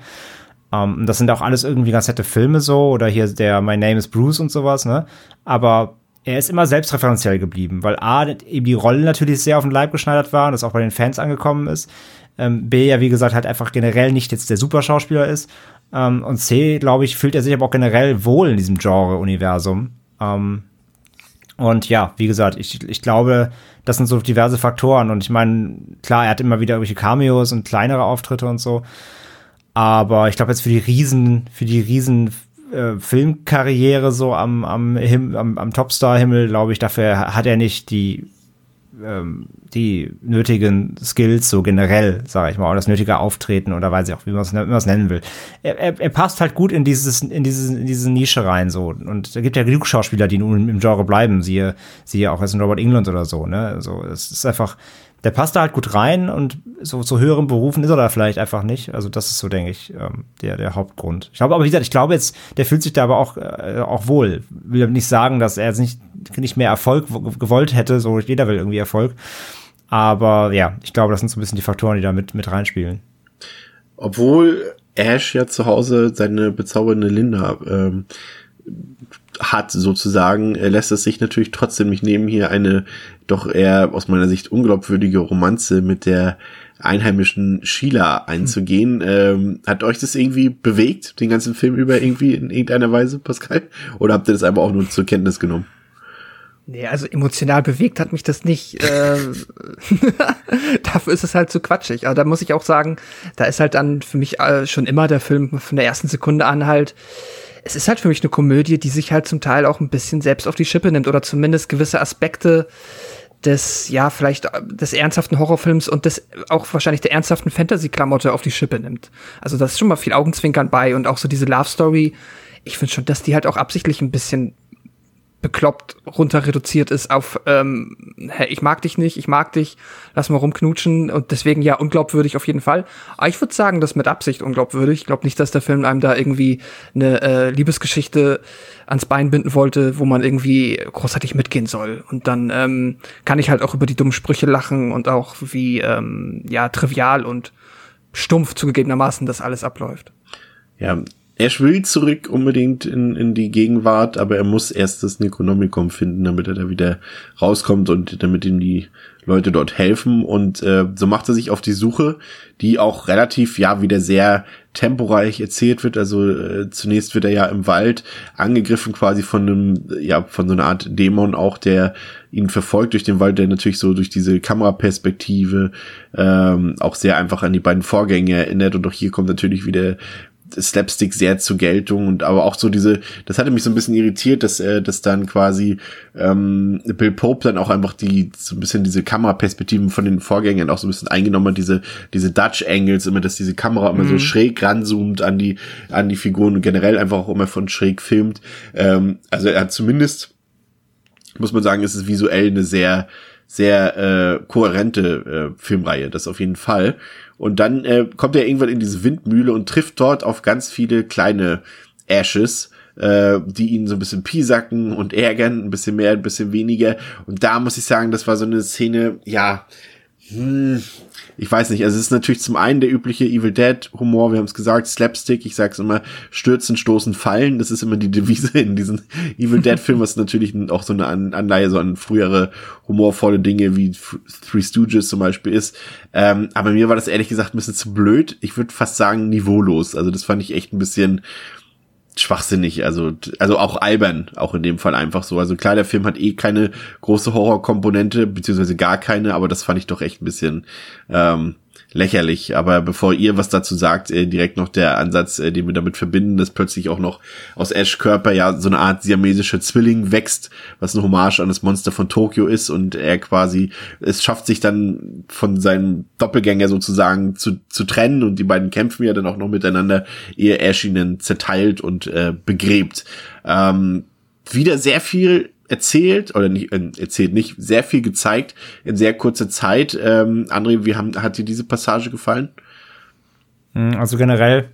Um, ähm, das sind auch alles irgendwie ganz nette Filme so oder hier der My Name is Bruce und sowas, ne? Aber er ist immer selbstreferenziell geblieben, weil A, eben die Rolle natürlich sehr auf den Leib geschneidert war und das auch bei den Fans angekommen ist. Ähm, B, ja, wie gesagt, halt einfach generell nicht jetzt der Superschauspieler ist. Ähm, und C, glaube ich, fühlt er sich aber auch generell wohl in diesem Genre-Universum. Ähm, und ja, wie gesagt, ich, ich glaube, das sind so diverse Faktoren. Und ich meine, klar, er hat immer wieder irgendwelche Cameos und kleinere Auftritte und so. Aber ich glaube jetzt für die Riesen, für die Riesen äh, Filmkarriere so am, am, am, am Topstar-Himmel, glaube ich, dafür hat er nicht die ähm, die nötigen Skills so generell, sage ich mal, oder das nötige Auftreten oder weiß ich auch, wie man es nennen will. Er, er, er, passt halt gut in dieses in diese in diese Nische rein so und da gibt ja genug Schauspieler, die nun im Genre bleiben, siehe siehe auch als Robert England oder so, ne? Also es ist einfach der passt da halt gut rein und so zu höheren Berufen ist er da vielleicht einfach nicht. Also das ist so, denke ich, ähm, der, der Hauptgrund. Ich glaube, aber wie gesagt, ich glaube jetzt, der fühlt sich da aber auch, äh, auch wohl. Will nicht sagen, dass er jetzt nicht, nicht mehr Erfolg gewollt hätte. So, jeder will irgendwie Erfolg. Aber ja, ich glaube, das sind so ein bisschen die Faktoren, die da mit, mit reinspielen. Obwohl Ash ja zu Hause seine bezaubernde Linda ähm, hat sozusagen, lässt es sich natürlich trotzdem nicht nehmen, hier eine doch eher aus meiner Sicht unglaubwürdige Romanze mit der einheimischen Sheila einzugehen. Hm. Ähm, hat euch das irgendwie bewegt, den ganzen Film über irgendwie in irgendeiner Weise, Pascal? Oder habt ihr das einfach auch nur zur Kenntnis genommen? Nee, also emotional bewegt hat mich das nicht. Äh, dafür ist es halt zu quatschig. Aber da muss ich auch sagen, da ist halt dann für mich äh, schon immer der Film von der ersten Sekunde an halt es ist halt für mich eine Komödie, die sich halt zum Teil auch ein bisschen selbst auf die Schippe nimmt oder zumindest gewisse Aspekte des, ja, vielleicht des ernsthaften Horrorfilms und des auch wahrscheinlich der ernsthaften Fantasy-Klamotte auf die Schippe nimmt. Also da ist schon mal viel Augenzwinkern bei und auch so diese Love Story. Ich finde schon, dass die halt auch absichtlich ein bisschen bekloppt runter reduziert ist auf ähm, hey, ich mag dich nicht, ich mag dich, lass mal rumknutschen und deswegen ja unglaubwürdig auf jeden Fall. Aber ich würde sagen, das mit Absicht unglaubwürdig. Ich glaube nicht, dass der Film einem da irgendwie eine äh, Liebesgeschichte ans Bein binden wollte, wo man irgendwie großartig mitgehen soll. Und dann ähm, kann ich halt auch über die dummen Sprüche lachen und auch wie ähm, ja trivial und stumpf zugegebenermaßen das alles abläuft. Ja, Ash will zurück unbedingt in, in die Gegenwart, aber er muss erst das Necronomicon finden, damit er da wieder rauskommt und damit ihm die Leute dort helfen. Und äh, so macht er sich auf die Suche, die auch relativ, ja, wieder sehr temporeich erzählt wird. Also äh, zunächst wird er ja im Wald angegriffen quasi von einem, ja, von so einer Art Dämon auch, der ihn verfolgt durch den Wald, der natürlich so durch diese Kameraperspektive ähm, auch sehr einfach an die beiden Vorgänge erinnert. Und auch hier kommt natürlich wieder Slapstick sehr zur Geltung und aber auch so diese, das hatte mich so ein bisschen irritiert, dass äh, dass dann quasi ähm, Bill Pope dann auch einfach die so ein bisschen diese Kameraperspektiven von den Vorgängern auch so ein bisschen eingenommen hat, diese diese Dutch Angles immer, dass diese Kamera immer mhm. so schräg ranzoomt an die an die Figuren und generell einfach auch immer von schräg filmt. Ähm, also er hat zumindest muss man sagen, ist es visuell eine sehr sehr äh, kohärente äh, Filmreihe, das auf jeden Fall. Und dann äh, kommt er irgendwann in diese Windmühle und trifft dort auf ganz viele kleine Ashes, äh, die ihn so ein bisschen piesacken und ärgern, ein bisschen mehr, ein bisschen weniger. Und da muss ich sagen, das war so eine Szene, ja, hm, ich weiß nicht, also es ist natürlich zum einen der übliche Evil Dead Humor, wir haben es gesagt, Slapstick, ich sag's immer, stürzen, stoßen, fallen, das ist immer die Devise in diesen Evil Dead Filmen, was natürlich auch so eine Anleihe so an frühere humorvolle Dinge wie Three Stooges zum Beispiel ist. Ähm, aber mir war das ehrlich gesagt ein bisschen zu blöd. Ich würde fast sagen niveaulos. Also das fand ich echt ein bisschen, schwachsinnig, also also auch albern, auch in dem Fall einfach so. Also klar, der Film hat eh keine große Horrorkomponente, beziehungsweise gar keine, aber das fand ich doch echt ein bisschen ähm, lächerlich. Aber bevor ihr was dazu sagt, äh, direkt noch der Ansatz, äh, den wir damit verbinden, dass plötzlich auch noch aus Ash Körper ja so eine Art siamesischer Zwilling wächst, was eine Hommage an das Monster von Tokio ist und er quasi, es schafft sich dann von seinem Doppelgänger sozusagen zu, zu trennen und die beiden kämpfen ja dann auch noch miteinander, ehe Ash ihn zerteilt und äh, begräbt. Ähm, wieder sehr viel erzählt oder nicht äh, erzählt nicht sehr viel gezeigt in sehr kurzer Zeit. Ähm, André, wie haben, hat dir diese Passage gefallen? Hm, also generell,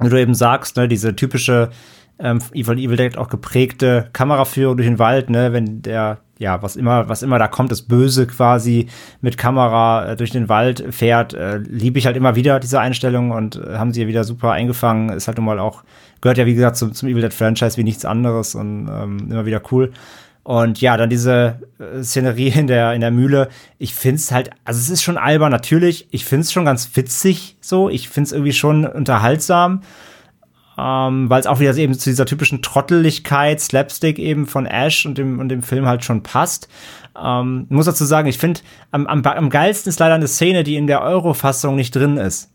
wie du eben sagst, ne, diese typische ähm, Evil Evil Dead auch geprägte Kameraführung durch den Wald, ne, wenn der ja, was immer, was immer da kommt, das Böse quasi mit Kamera äh, durch den Wald fährt, äh, liebe ich halt immer wieder diese Einstellung und äh, haben sie ja wieder super eingefangen. Ist halt nun mal auch, gehört ja wie gesagt zum, zum Evil Dead Franchise wie nichts anderes und ähm, immer wieder cool. Und ja, dann diese äh, Szenerie in der, in der Mühle. Ich find's halt, also es ist schon albern, natürlich. Ich find's schon ganz witzig so. Ich find's irgendwie schon unterhaltsam ähm, weil es auch wieder eben zu dieser typischen Trotteligkeit, Slapstick eben von Ash und dem, und dem Film halt schon passt. Ähm, muss dazu sagen, ich finde, am, am, am geilsten ist leider eine Szene, die in der Euro-Fassung nicht drin ist.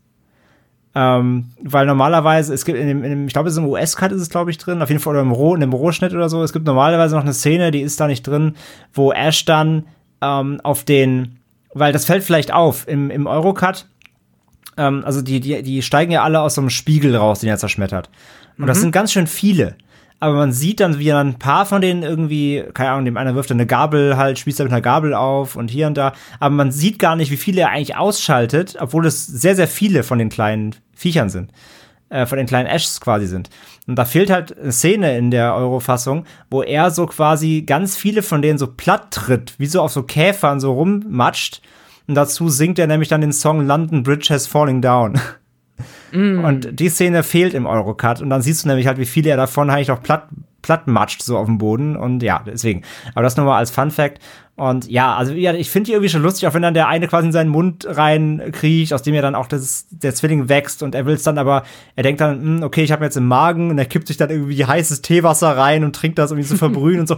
Ähm, weil normalerweise, es gibt in dem, in dem ich glaube, es ist im US-Cut ist es, glaube ich, drin, auf jeden Fall oder im Roh, in dem Rohschnitt oder so. Es gibt normalerweise noch eine Szene, die ist da nicht drin, wo Ash dann ähm, auf den, weil das fällt vielleicht auf, im, im Euro-Cut ähm, also die, die, die steigen ja alle aus so einem Spiegel raus, den er zerschmettert. Und mhm. das sind ganz schön viele. Aber man sieht dann, wie dann ein paar von denen irgendwie, keine Ahnung, dem einer wirft eine Gabel halt, spießt er mit einer Gabel auf und hier und da. Aber man sieht gar nicht, wie viele er eigentlich ausschaltet, obwohl es sehr, sehr viele von den kleinen Viechern sind. Äh, von den kleinen Ashs quasi sind. Und da fehlt halt eine Szene in der Euro-Fassung, wo er so quasi ganz viele von denen so platt tritt, wie so auf so Käfern so rummatscht und dazu singt er nämlich dann den Song London Bridge has falling down. Mm. Und die Szene fehlt im Eurocut. Und dann siehst du nämlich halt, wie viele er davon eigentlich noch platt, platt matscht, so auf dem Boden. Und ja, deswegen. Aber das nur mal als Fun Fact. Und ja, also ja, ich finde die irgendwie schon lustig, auch wenn dann der eine quasi in seinen Mund reinkriecht, aus dem ja dann auch das, der Zwilling wächst und er will es dann aber, er denkt dann, hm, okay, ich habe jetzt im Magen und er kippt sich dann irgendwie heißes Teewasser rein und trinkt das, um ihn zu verbrühen und so.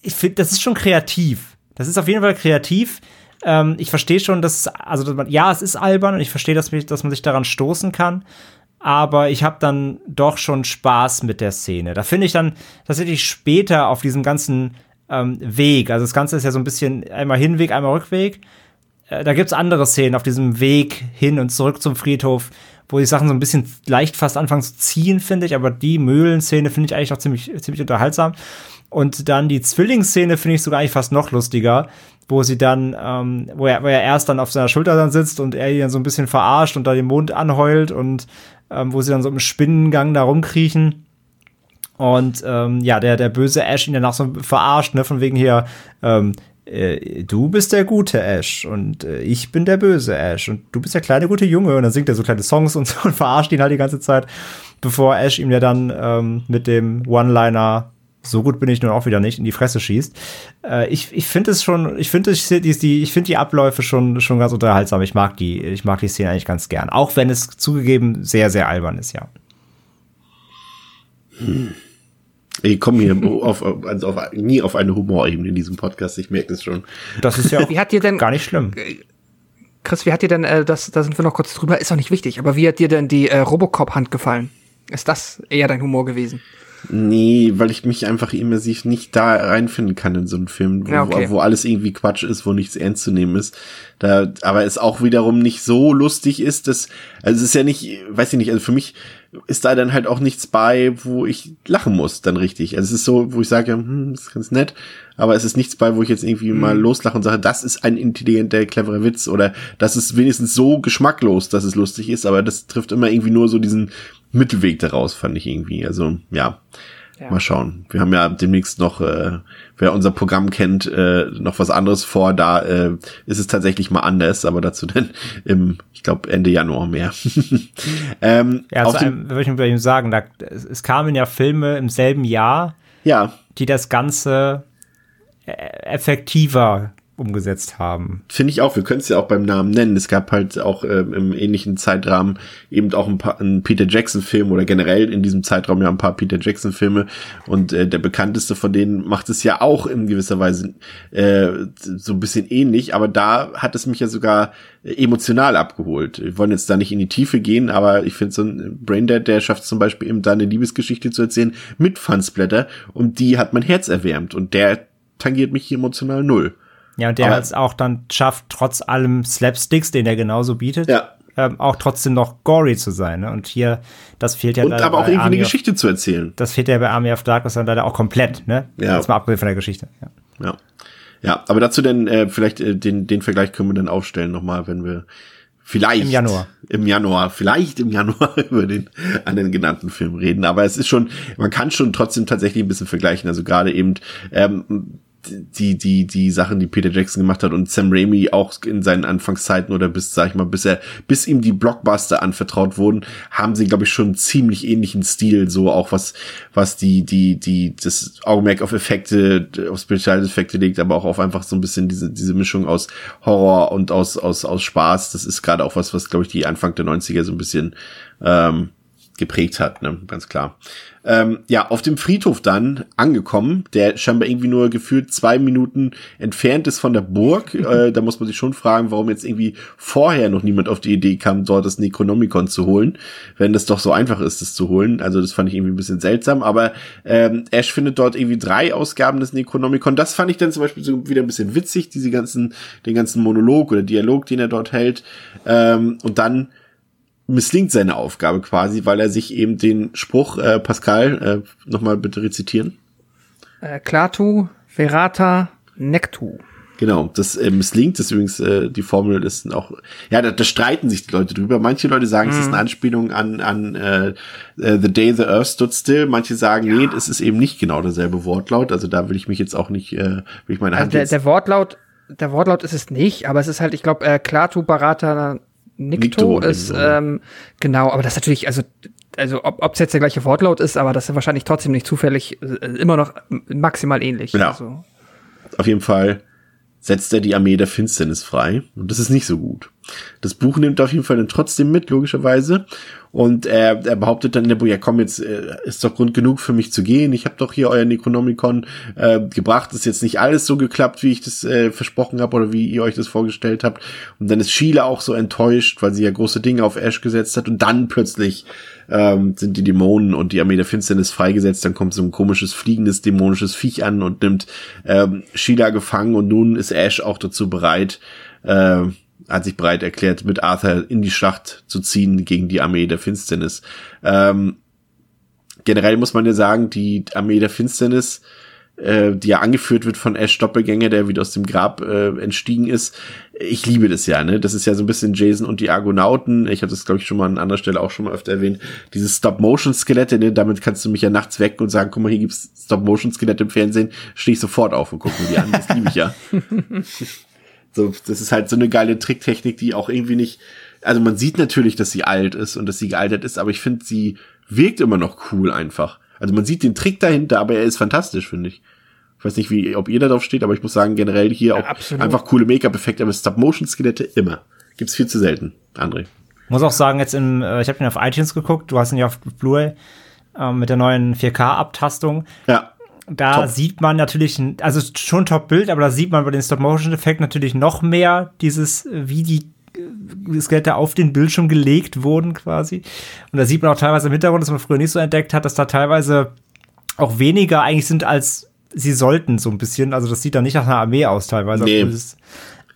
Ich finde, das ist schon kreativ. Das ist auf jeden Fall kreativ. Ähm, ich verstehe schon, dass, also ja, es ist albern und ich verstehe, dass, dass man sich daran stoßen kann. Aber ich habe dann doch schon Spaß mit der Szene. Da finde ich dann tatsächlich später auf diesem ganzen ähm, Weg. Also das Ganze ist ja so ein bisschen einmal Hinweg, einmal Rückweg. Äh, da gibt's andere Szenen auf diesem Weg hin und zurück zum Friedhof, wo die Sachen so ein bisschen leicht fast anfangen zu ziehen, finde ich. Aber die Mühlenszene finde ich eigentlich noch ziemlich, ziemlich unterhaltsam. Und dann die Zwillingsszene finde ich sogar eigentlich fast noch lustiger, wo sie dann, ähm, wo, er, wo er erst dann auf seiner Schulter dann sitzt und er ihn dann so ein bisschen verarscht und da den Mond anheult und ähm, wo sie dann so im Spinnengang da rumkriechen. Und ähm, ja, der, der böse Ash ihn danach so verarscht, ne, von wegen hier, ähm, äh, du bist der gute Ash und äh, ich bin der böse Ash und du bist der kleine gute Junge und dann singt er so kleine Songs und so und verarscht ihn halt die ganze Zeit, bevor Ash ihm ja dann ähm, mit dem One-Liner so gut bin ich nun auch wieder nicht in die Fresse schießt. Äh, ich ich finde es schon, ich finde die, die, ich finde die Abläufe schon schon ganz unterhaltsam. Ich mag die, ich mag die Szene eigentlich ganz gern, auch wenn es zugegeben sehr sehr albern ist, ja. Hm. Ich komme hier auf, also auf, nie auf eine Humorebene in diesem Podcast, ich merke es schon. Das ist ja auch wie hat dir denn, gar nicht schlimm. Chris, wie hat dir denn, äh, das, da sind wir noch kurz drüber, ist auch nicht wichtig, aber wie hat dir denn die äh, Robocop-Hand gefallen? Ist das eher dein Humor gewesen? Nee, weil ich mich einfach immersiv nicht da reinfinden kann in so einen Film, wo, ja, okay. wo, alles irgendwie Quatsch ist, wo nichts ernst zu nehmen ist. Da, aber es auch wiederum nicht so lustig ist, dass, also es ist ja nicht, weiß ich nicht, also für mich ist da dann halt auch nichts bei, wo ich lachen muss, dann richtig. Also es ist so, wo ich sage, hm, das ist ganz nett, aber es ist nichts bei, wo ich jetzt irgendwie mhm. mal loslache und sage, das ist ein intelligenter, cleverer Witz oder das ist wenigstens so geschmacklos, dass es lustig ist, aber das trifft immer irgendwie nur so diesen Mittelweg daraus, fand ich irgendwie. Also, ja. Ja. Mal schauen. Wir haben ja demnächst noch, äh, wer unser Programm kennt, äh, noch was anderes vor. Da äh, ist es tatsächlich mal anders, aber dazu dann im, ich glaube, Ende Januar mehr. ähm, ja, zu einem, würde ich bei ihm sagen, da, es, es kamen ja Filme im selben Jahr, ja. die das Ganze äh, effektiver umgesetzt haben. Finde ich auch. Wir können es ja auch beim Namen nennen. Es gab halt auch ähm, im ähnlichen Zeitrahmen eben auch ein paar ein Peter Jackson Film oder generell in diesem Zeitraum ja ein paar Peter Jackson Filme und äh, der bekannteste von denen macht es ja auch in gewisser Weise äh, so ein bisschen ähnlich, aber da hat es mich ja sogar emotional abgeholt. Wir wollen jetzt da nicht in die Tiefe gehen, aber ich finde so ein Braindead, der schafft zum Beispiel eben da eine Liebesgeschichte zu erzählen mit Fansblätter und die hat mein Herz erwärmt und der tangiert mich emotional null. Ja, und der hat es auch dann schafft, trotz allem Slapsticks, den er genauso bietet, ja. ähm, auch trotzdem noch gory zu sein. Ne? Und hier, das fehlt ja Und aber auch irgendwie eine Geschichte of, zu erzählen. Das fehlt ja bei Army of Darkness dann leider auch komplett, ne? Ja. Jetzt mal abgesehen von der Geschichte. Ja. Ja, ja aber dazu denn, äh, vielleicht äh, den, den Vergleich können wir dann aufstellen nochmal, wenn wir vielleicht im Januar. Im Januar, vielleicht im Januar über den anderen genannten Film reden. Aber es ist schon, man kann schon trotzdem tatsächlich ein bisschen vergleichen. Also gerade eben ähm, die, die, die Sachen, die Peter Jackson gemacht hat und Sam Raimi auch in seinen Anfangszeiten oder bis, sag ich mal, bis er, bis ihm die Blockbuster anvertraut wurden, haben sie, glaube ich, schon ziemlich ähnlichen Stil, so auch was, was die, die, die, das Augenmerk auf Effekte, auf Spezialeffekte legt, aber auch auf einfach so ein bisschen diese, diese Mischung aus Horror und aus, aus, aus Spaß. Das ist gerade auch was, was, glaube ich, die Anfang der 90er so ein bisschen, ähm, geprägt hat, ne? ganz klar. Ähm, ja, auf dem Friedhof dann angekommen, der scheinbar irgendwie nur gefühlt zwei Minuten entfernt ist von der Burg. äh, da muss man sich schon fragen, warum jetzt irgendwie vorher noch niemand auf die Idee kam, dort das Necronomicon zu holen, wenn das doch so einfach ist, das zu holen. Also das fand ich irgendwie ein bisschen seltsam, aber ähm, Ash findet dort irgendwie drei Ausgaben des Necronomicon. Das fand ich dann zum Beispiel so wieder ein bisschen witzig, diese ganzen, den ganzen Monolog oder Dialog, den er dort hält. Ähm, und dann misslingt seine Aufgabe quasi, weil er sich eben den Spruch, äh, Pascal, äh, nochmal bitte rezitieren. Äh, Clatu, Verata, Nectu. Genau, das äh, misslingt, das ist übrigens äh, die Formel ist auch, ja, da, da streiten sich die Leute drüber. Manche Leute sagen, mm. es ist eine mhm. Anspielung an, an äh, äh, The Day the Earth Stood Still. Manche sagen, ja. nee, es ist eben nicht genau derselbe Wortlaut. Also da will ich mich jetzt auch nicht, äh, will ich meine also Hand der, der Wortlaut, der Wortlaut ist es nicht, aber es ist halt, ich glaube, äh, Klatu Barata Nikto, ist, ähm, genau, aber das ist natürlich, also, also ob es jetzt der gleiche Wortlaut ist, aber das ist wahrscheinlich trotzdem nicht zufällig, äh, immer noch maximal ähnlich. Ja. Also. Auf jeden Fall setzt er die Armee der Finsternis frei. Und das ist nicht so gut. Das Buch nimmt auf jeden Fall dann trotzdem mit, logischerweise. Und er, er behauptet dann in der Buch, ja komm, jetzt äh, ist doch Grund genug für mich zu gehen. Ich habe doch hier euer Necronomicon äh, gebracht. Ist jetzt nicht alles so geklappt, wie ich das äh, versprochen habe oder wie ihr euch das vorgestellt habt. Und dann ist Sheila auch so enttäuscht, weil sie ja große Dinge auf Ash gesetzt hat. Und dann plötzlich ähm, sind die Dämonen und die Armee der Finsternis freigesetzt. Dann kommt so ein komisches, fliegendes, dämonisches Viech an und nimmt ähm, Sheila gefangen. Und nun ist Ash auch dazu bereit, äh, hat sich bereit erklärt, mit Arthur in die Schlacht zu ziehen gegen die Armee der Finsternis. Ähm, generell muss man ja sagen, die Armee der Finsternis, äh, die ja angeführt wird von Ash Doppelgänger, der wieder aus dem Grab äh, entstiegen ist. Ich liebe das ja, ne? Das ist ja so ein bisschen Jason und die Argonauten. Ich habe das, glaube ich, schon mal an anderer Stelle auch schon mal öfter erwähnt. Dieses Stop-Motion-Skelette, ne? damit kannst du mich ja nachts wecken und sagen, guck mal, hier gibt's Stop-Motion-Skelette im Fernsehen. Stehe ich sofort auf und gucke mir die an. Das liebe ich ja. So, das ist halt so eine geile Tricktechnik, die auch irgendwie nicht, also man sieht natürlich, dass sie alt ist und dass sie gealtert ist, aber ich finde, sie wirkt immer noch cool einfach. Also man sieht den Trick dahinter, aber er ist fantastisch, finde ich. Ich weiß nicht, wie, ob ihr darauf steht, aber ich muss sagen, generell hier auch absolut. einfach coole Make-up-Effekte, aber Stop-Motion-Skelette immer. Gibt's viel zu selten, André. Muss auch sagen, jetzt im, äh, ich habe ihn auf iTunes geguckt, du hast ihn ja auf Blu-ray äh, mit der neuen 4K-Abtastung. Ja. Da Top. sieht man natürlich, also schon Top-Bild, aber da sieht man bei den Stop-Motion-Effekt natürlich noch mehr dieses, äh, wie die äh, Skelette auf den Bildschirm gelegt wurden quasi. Und da sieht man auch teilweise im Hintergrund, dass man früher nicht so entdeckt hat, dass da teilweise auch weniger eigentlich sind, als sie sollten, so ein bisschen. Also das sieht dann nicht nach einer Armee aus teilweise. Nee. es-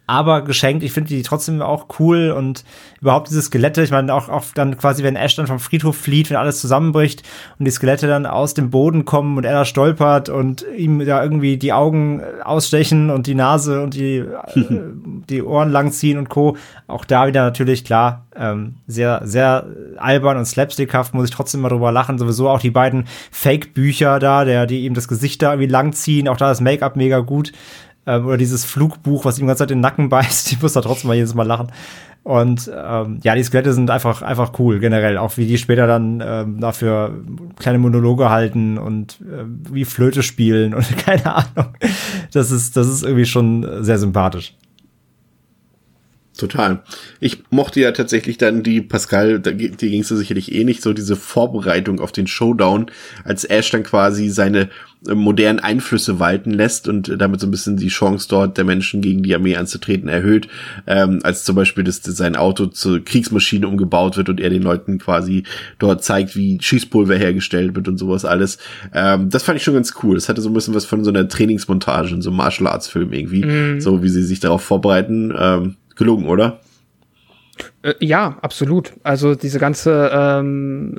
aber geschenkt, ich finde die trotzdem auch cool und überhaupt diese Skelette, ich meine auch, auch dann quasi, wenn Ash dann vom Friedhof flieht, wenn alles zusammenbricht und die Skelette dann aus dem Boden kommen und er da stolpert und ihm da irgendwie die Augen ausstechen und die Nase und die, äh, die Ohren langziehen und Co. Auch da wieder natürlich klar, ähm, sehr, sehr albern und slapstickhaft, muss ich trotzdem mal drüber lachen. Sowieso auch die beiden Fake-Bücher da, der, die ihm das Gesicht da irgendwie langziehen, auch da das Make-up mega gut ähm, oder dieses Flugbuch, was ihm die ganze Zeit den Nacken beißt, ich muss da trotzdem mal jedes Mal lachen. Und ähm, ja, die Skelette sind einfach einfach cool generell, auch wie die später dann ähm, dafür kleine Monologe halten und äh, wie Flöte spielen und keine Ahnung. Das ist das ist irgendwie schon sehr sympathisch. Total. Ich mochte ja tatsächlich dann die Pascal, dir ging es sicherlich eh nicht, so diese Vorbereitung auf den Showdown, als Ash dann quasi seine äh, modernen Einflüsse walten lässt und damit so ein bisschen die Chance dort der Menschen gegen die Armee anzutreten erhöht, ähm, als zum Beispiel, dass sein Auto zur Kriegsmaschine umgebaut wird und er den Leuten quasi dort zeigt, wie Schießpulver hergestellt wird und sowas alles. Ähm, das fand ich schon ganz cool. Das hatte so ein bisschen was von so einer Trainingsmontage in so einem Martial Arts Film irgendwie, Mhm. so wie sie sich darauf vorbereiten. Ähm, gelungen, oder? Äh, ja, absolut. Also diese ganze, ähm,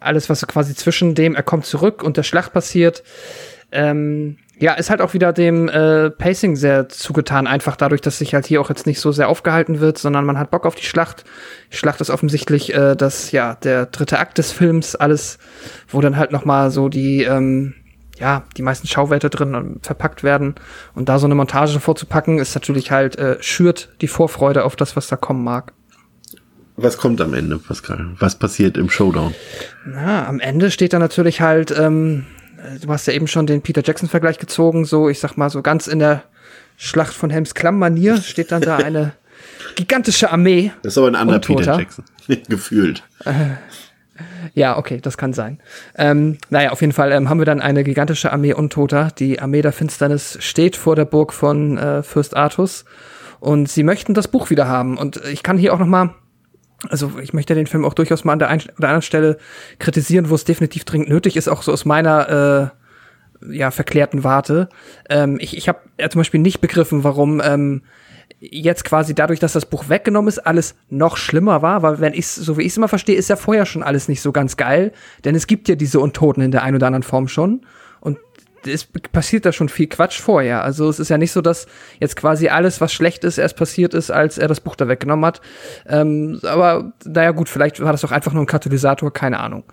alles, was quasi zwischen dem, er kommt zurück und der Schlacht passiert, ähm, ja, ist halt auch wieder dem äh, Pacing sehr zugetan, einfach dadurch, dass sich halt hier auch jetzt nicht so sehr aufgehalten wird, sondern man hat Bock auf die Schlacht. Die Schlacht ist offensichtlich äh, das, ja, der dritte Akt des Films, alles, wo dann halt noch mal so die, ähm, ja, die meisten Schauwerte drin ähm, verpackt werden. Und da so eine Montage vorzupacken, ist natürlich halt, äh, schürt die Vorfreude auf das, was da kommen mag. Was kommt am Ende, Pascal? Was passiert im Showdown? Na, am Ende steht da natürlich halt, ähm, äh, du hast ja eben schon den Peter Jackson-Vergleich gezogen, so, ich sag mal, so ganz in der Schlacht von Helms Klamm-Manier steht dann da eine gigantische Armee. Das ist aber ein anderer Peter. Jackson. Gefühlt. Ja, okay, das kann sein. Ähm, naja, auf jeden Fall ähm, haben wir dann eine gigantische Armee Untoter. Die Armee der Finsternis steht vor der Burg von äh, Fürst Artus und sie möchten das Buch wieder haben. Und ich kann hier auch noch mal also ich möchte den Film auch durchaus mal an der einen oder anderen Stelle kritisieren, wo es definitiv dringend nötig ist, auch so aus meiner äh, ja verklärten Warte. Ähm, ich ich habe ja zum Beispiel nicht begriffen, warum ähm, jetzt quasi dadurch, dass das Buch weggenommen ist, alles noch schlimmer war, weil wenn ich so wie ich es immer verstehe, ist ja vorher schon alles nicht so ganz geil, denn es gibt ja diese Untoten in der einen oder anderen Form schon und es passiert da schon viel Quatsch vorher. Also es ist ja nicht so, dass jetzt quasi alles, was schlecht ist, erst passiert ist, als er das Buch da weggenommen hat. Ähm, aber naja gut, vielleicht war das doch einfach nur ein Katalysator, keine Ahnung.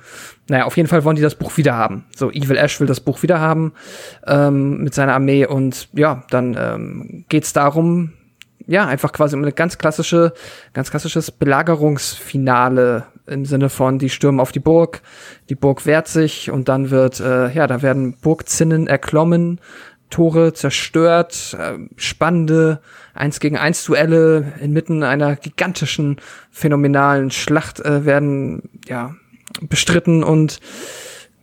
Naja, auf jeden Fall wollen die das Buch wieder haben. So, Evil Ash will das Buch wieder haben ähm, mit seiner Armee und ja, dann ähm, geht's darum, ja, einfach quasi um eine ganz klassische, ganz klassisches Belagerungsfinale im Sinne von, die stürmen auf die Burg, die Burg wehrt sich und dann wird, äh, ja, da werden Burgzinnen erklommen, Tore zerstört, äh, spannende eins gegen eins Duelle inmitten einer gigantischen, phänomenalen Schlacht äh, werden, ja, bestritten und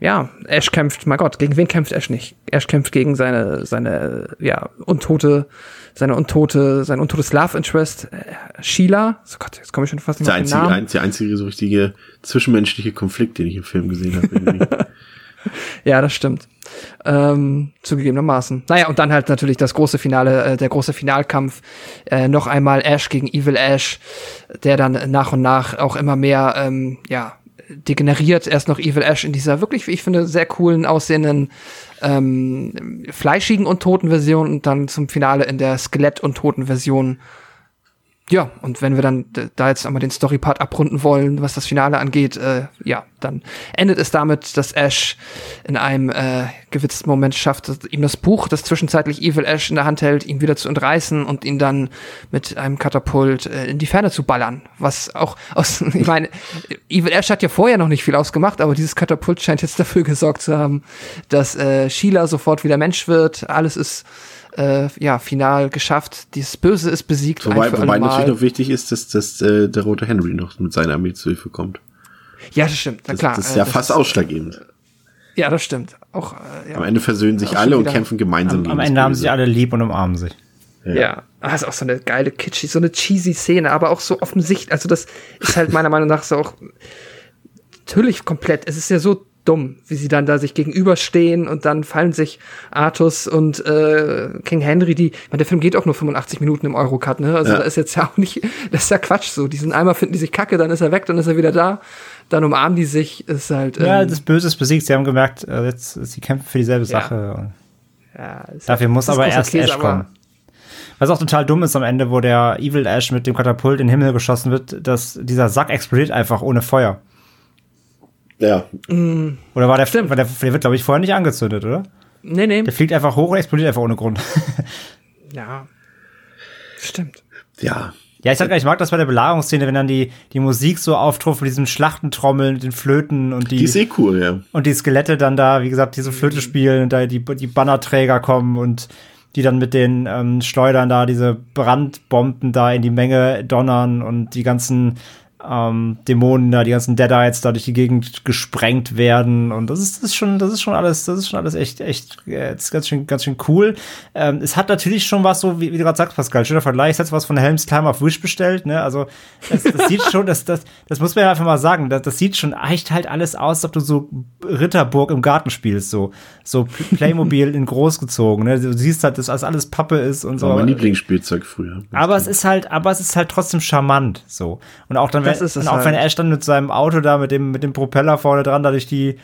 ja, Ash kämpft, mein Gott, gegen wen kämpft Ash nicht? Ash kämpft gegen seine, seine, ja, untote, seine untote, sein untotes Love Interest, äh, Sheila. Oh Gott, jetzt komme ich schon fast nicht auf den einzige, Namen. Der einzige so richtige zwischenmenschliche Konflikt, den ich im Film gesehen habe. ja, das stimmt. Ähm, zugegebenermaßen. Naja, und dann halt natürlich das große Finale, äh, der große Finalkampf. Äh, noch einmal Ash gegen Evil Ash, der dann nach und nach auch immer mehr, ähm, ja, degeneriert erst noch Evil Ash in dieser wirklich, wie ich finde, sehr coolen aussehenden ähm, fleischigen und toten Version und dann zum Finale in der Skelett und toten Version ja, und wenn wir dann da jetzt einmal den Story-Part abrunden wollen, was das Finale angeht, äh, ja, dann endet es damit, dass Ash in einem äh, gewitzten Moment schafft, ihm das Buch, das zwischenzeitlich Evil Ash in der Hand hält, ihn wieder zu entreißen und ihn dann mit einem Katapult äh, in die Ferne zu ballern. Was auch aus, ich meine, Evil Ash hat ja vorher noch nicht viel ausgemacht, aber dieses Katapult scheint jetzt dafür gesorgt zu haben, dass äh, Sheila sofort wieder Mensch wird. Alles ist äh, ja, final geschafft. Dieses Böse ist besiegt. Wobei, wobei natürlich noch wichtig ist, dass, dass äh, der rote Henry noch mit seiner Armee zu Hilfe kommt. Ja, das stimmt. Na klar. Das, das ist ja äh, das fast ist, ausschlaggebend. Ja, das stimmt. Auch, äh, ja. Am Ende versöhnen sich alle und kämpfen gemeinsam. Am, am Ende haben sie alle lieb und umarmen sich. Ja. ja. Ah, ist auch so eine geile, kitschy, so eine cheesy Szene, aber auch so offensichtlich. Also, das ist halt meiner Meinung nach so auch natürlich komplett. Es ist ja so dumm, wie sie dann da sich gegenüberstehen und dann fallen sich Artus und äh, King Henry, die, ich meine, der Film geht auch nur 85 Minuten im Eurocut, ne? Also ja. da ist jetzt ja auch nicht, das ist ja Quatsch so. Diesen einmal finden die sich kacke, dann ist er weg, dann ist er wieder da, dann umarmen die sich, ist halt. Ähm, ja, das Böse ist besiegt, sie haben gemerkt, äh, jetzt, sie kämpfen für dieselbe Sache. Ja, Dafür muss aber erst Käse, Ash kommen. Was auch total dumm ist am Ende, wo der Evil Ash mit dem Katapult in den Himmel geschossen wird, dass dieser Sack explodiert einfach ohne Feuer. Ja. Mm. Oder war der, Stimmt. War der, der wird, glaube ich, vorher nicht angezündet, oder? Nee, nee. Der fliegt einfach hoch und explodiert einfach ohne Grund. ja. Stimmt. Ja. Ja, ich sag ich mag das bei der Belagerungsszene, wenn dann die, die Musik so auftrumpft mit diesem Schlachtentrommeln, den Flöten und die. Die ist eh cool, ja. Und die Skelette dann da, wie gesagt, diese Flöte spielen und da die, die Bannerträger kommen und die dann mit den ähm, Schleudern da diese Brandbomben da in die Menge donnern und die ganzen ähm, Dämonen da, die ganzen Deadites da durch die Gegend gesprengt werden und das ist, das ist schon, das ist schon alles, das ist schon alles echt, echt, äh, ganz schön, ganz schön cool. Ähm, es hat natürlich schon was so, wie, wie du gerade sagst, Pascal, schöner Vergleich, es hat was von Helms Time auf Wish bestellt, ne, also das, das sieht schon, das, das, das muss man ja einfach mal sagen, das, das sieht schon echt halt alles aus, als ob du so Ritterburg im Garten spielst, so, so Playmobil in groß gezogen, ne, du siehst halt, dass alles Pappe ist und so. War mein Lieblingsspielzeug früher. Aber es ist halt, aber es ist halt trotzdem charmant, so. Und auch dann, das ist es und auch halt. wenn Ash dann mit seinem Auto da, mit dem, mit dem Propeller vorne dran, da durch die,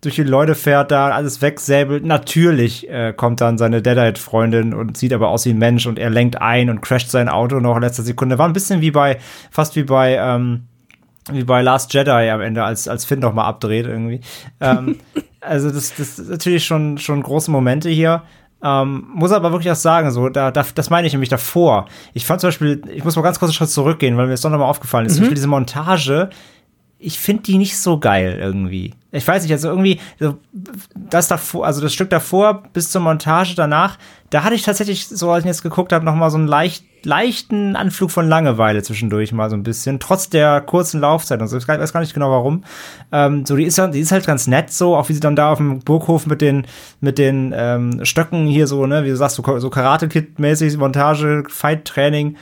durch die Leute fährt, da alles wegsäbelt. Natürlich äh, kommt dann seine Deadite-Freundin und sieht aber aus wie ein Mensch und er lenkt ein und crasht sein Auto noch in letzter Sekunde. War ein bisschen wie bei, fast wie bei, ähm, wie bei Last Jedi am Ende, als, als Finn noch mal abdreht irgendwie. ähm, also das, das ist natürlich schon, schon große Momente hier. Ähm, muss aber wirklich auch sagen, so, da, da, das meine ich nämlich davor. Ich fand zum Beispiel, ich muss mal ganz kurz einen Schritt zurückgehen, weil mir das doch nochmal aufgefallen ist. Mhm. Zum Beispiel diese Montage, ich finde die nicht so geil irgendwie. Ich weiß nicht, also irgendwie, das davor, also das Stück davor bis zur Montage danach, da hatte ich tatsächlich, so als ich jetzt geguckt habe, noch mal so einen leicht, leichten Anflug von Langeweile zwischendurch mal so ein bisschen, trotz der kurzen Laufzeit und so. Ich weiß gar nicht genau warum. Ähm, so, die ist, die ist halt ganz nett so, auch wie sie dann da auf dem Burghof mit den, mit den ähm, Stöcken hier so, ne, wie du sagst, so, so Karate-Kid-mäßig, Montage, Fight-Training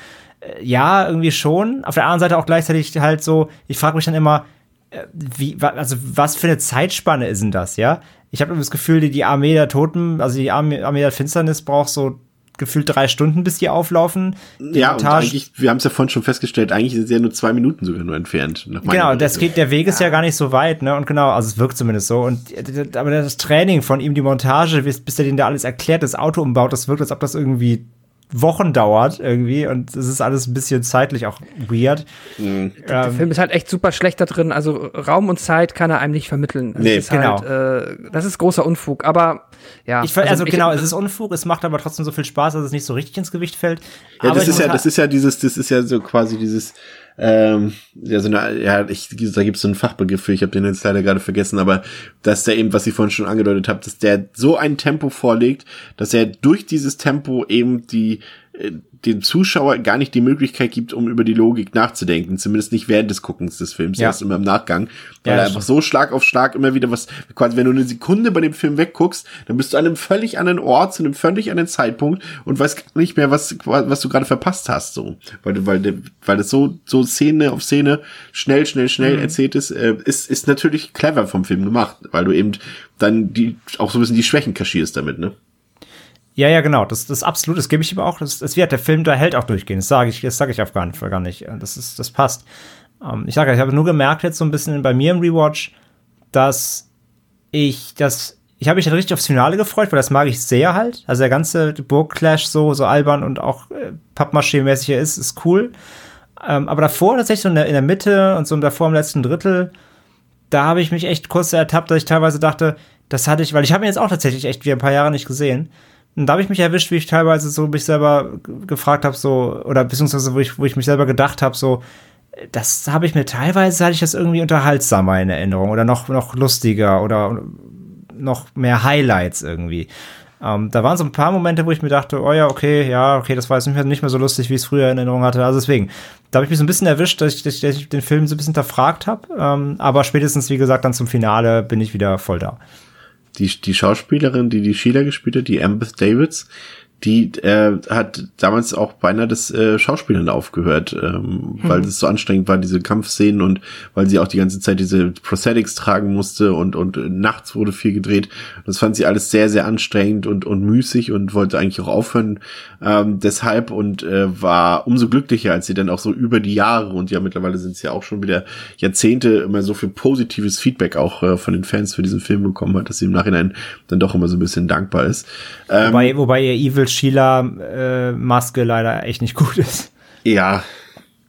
ja, irgendwie schon. Auf der anderen Seite auch gleichzeitig halt so, ich frage mich dann immer, äh, wie, also was für eine Zeitspanne ist denn das, ja? Ich habe das Gefühl, die, die Armee der Toten, also die Armee, Armee der Finsternis braucht so gefühlt drei Stunden, bis die auflaufen. Die ja, Montage, und eigentlich, wir haben es ja vorhin schon festgestellt, eigentlich sind sie ja nur zwei Minuten sogar nur entfernt. Genau, das geht, der Weg ist ja. ja. gar nicht so weit, ne? Und genau, also es wirkt zumindest so. Und aber das Training von ihm, die Montage, bis, bis er den da alles erklärt, das Auto umbaut, das wirkt, als ob das irgendwie Wochen dauert irgendwie und es ist alles ein bisschen zeitlich auch weird. Mhm. Der Ähm, Film ist halt echt super schlecht da drin. Also Raum und Zeit kann er einem nicht vermitteln. Das Nee, ist genau. Halt, äh, das ist großer Unfug. Aber ja. Ich, ver- also, genau, es ist Unfug, es macht aber trotzdem so viel Spaß, dass es nicht so richtig ins Gewicht fällt. Ja, aber das ich ist ja, das ist ja dieses, das ist ja so quasi dieses, ähm, ja, so eine, ja, ich, da gibt es so einen Fachbegriff für, ich habe den jetzt leider gerade vergessen, aber dass der eben, was ich vorhin schon angedeutet habe, dass der so ein Tempo vorlegt, dass er durch dieses Tempo eben die, dem Zuschauer gar nicht die Möglichkeit gibt, um über die Logik nachzudenken, zumindest nicht während des Guckens des Films, Ja. erst immer im Nachgang, weil Ja, er einfach so Schlag auf Schlag immer wieder was, quasi wenn du eine Sekunde bei dem Film wegguckst, dann bist du an einem völlig anderen Ort, zu einem völlig anderen Zeitpunkt und weißt nicht mehr, was, was du gerade verpasst hast, so. Weil, du- weil, weil das so, so Szene auf Szene schnell, schnell, schnell Mhm. erzählt ist, äh, ist, ist natürlich clever vom Film gemacht, weil du eben dann die, auch so ein bisschen die Schwächen kaschierst damit, ne? Ja, ja, genau. Das, das ist absolut, das gebe ich ihm auch. Das, das wird der Film, da hält auch durchgehen. Das sage ich, das sage ich auf gar nicht, gar nicht. Das ist, das passt. Ähm, ich sage, ich habe nur gemerkt jetzt so ein bisschen bei mir im Rewatch, dass ich das, ich habe mich halt richtig aufs Finale gefreut, weil das mag ich sehr halt. Also der ganze Burgclash so, so albern und auch äh, Pappmaché-mäßig er ist, ist cool. Ähm, aber davor tatsächlich so in der, in der Mitte und so davor im letzten Drittel, da habe ich mich echt kurz ertappt, dass ich teilweise dachte, das hatte ich, weil ich habe ihn jetzt auch tatsächlich echt wieder ein paar Jahre nicht gesehen. Und da habe ich mich erwischt, wie ich teilweise so mich selber gefragt habe, so, oder beziehungsweise wo ich, wo ich mich selber gedacht habe, so, das habe ich mir teilweise, hatte ich das irgendwie unterhaltsamer in Erinnerung oder noch, noch lustiger oder noch mehr Highlights irgendwie. Ähm, da waren so ein paar Momente, wo ich mir dachte, oh ja, okay, ja, okay, das war jetzt nicht mehr, nicht mehr so lustig, wie ich es früher in Erinnerung hatte. Also deswegen, da habe ich mich so ein bisschen erwischt, dass ich, dass ich, dass ich den Film so ein bisschen hinterfragt habe. Ähm, aber spätestens, wie gesagt, dann zum Finale bin ich wieder voll da. Die, die Schauspielerin, die die Sheila gespielt hat, die Ambeth Davids, die äh, hat damals auch beinahe das äh, Schauspielern aufgehört, ähm, weil Mhm. es so anstrengend war, diese Kampfszenen und weil sie auch die ganze Zeit diese Prosthetics tragen musste und, und äh, nachts wurde viel gedreht. Das fand sie alles sehr, sehr anstrengend und, und müßig und wollte eigentlich auch aufhören ähm, deshalb und äh, war umso glücklicher, als sie dann auch so über die Jahre und ja mittlerweile sind es ja auch schon wieder Jahrzehnte immer so viel positives Feedback auch äh, von den Fans für diesen Film bekommen hat, dass sie im Nachhinein dann doch immer so ein bisschen dankbar ist. Ähm, wobei, wobei ihr Evil Sheila äh, Maske leider echt nicht gut ist. Ja.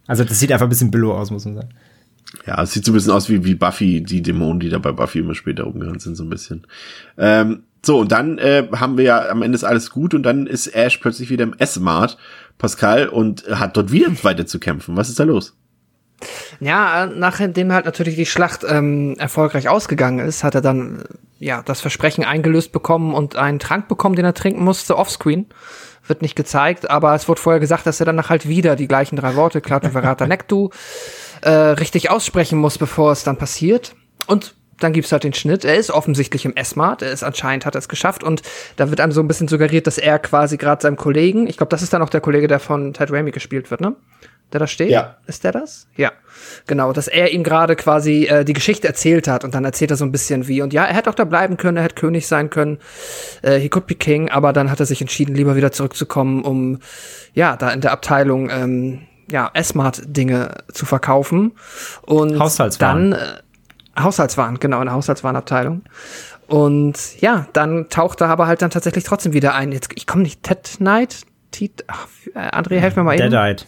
Also das sieht einfach ein bisschen billow aus, muss man sagen. Ja, es sieht so ein bisschen aus wie, wie Buffy, die Dämonen, die da bei Buffy immer später rumgerannt sind, so ein bisschen. Ähm, so, und dann äh, haben wir ja am Ende ist alles gut und dann ist Ash plötzlich wieder im S-Mart, Pascal, und hat dort wieder weiter zu kämpfen. Was ist da los? Ja, nachdem halt natürlich die Schlacht ähm, erfolgreich ausgegangen ist, hat er dann äh, ja das Versprechen eingelöst bekommen und einen Trank bekommen, den er trinken musste, offscreen. Wird nicht gezeigt, aber es wurde vorher gesagt, dass er danach halt wieder die gleichen drei Worte, Klatu Verata Nektu, äh, richtig aussprechen muss, bevor es dann passiert. Und dann gibt's halt den Schnitt. Er ist offensichtlich im S-Mart. Er ist anscheinend hat er es geschafft und da wird einem so ein bisschen suggeriert, dass er quasi gerade seinem Kollegen, ich glaube, das ist dann auch der Kollege, der von Ted Raimi gespielt wird, ne? Der da steht? Ja. Ist der das? Ja. Genau, dass er ihm gerade quasi äh, die Geschichte erzählt hat und dann erzählt er so ein bisschen wie. Und ja, er hätte auch da bleiben können, er hätte König sein können. Äh, he could be king, aber dann hat er sich entschieden, lieber wieder zurückzukommen, um ja, da in der Abteilung ähm, ja, S-Mart-Dinge zu verkaufen. Und Haushaltswaren. dann äh, Haushaltswaren, genau, in der Haushaltswarenabteilung. Und ja, dann taucht er aber halt dann tatsächlich trotzdem wieder ein. Jetzt, ich komme nicht, Ted Knight? Tit, ach, äh, André, helf mir mal eben. Deadite.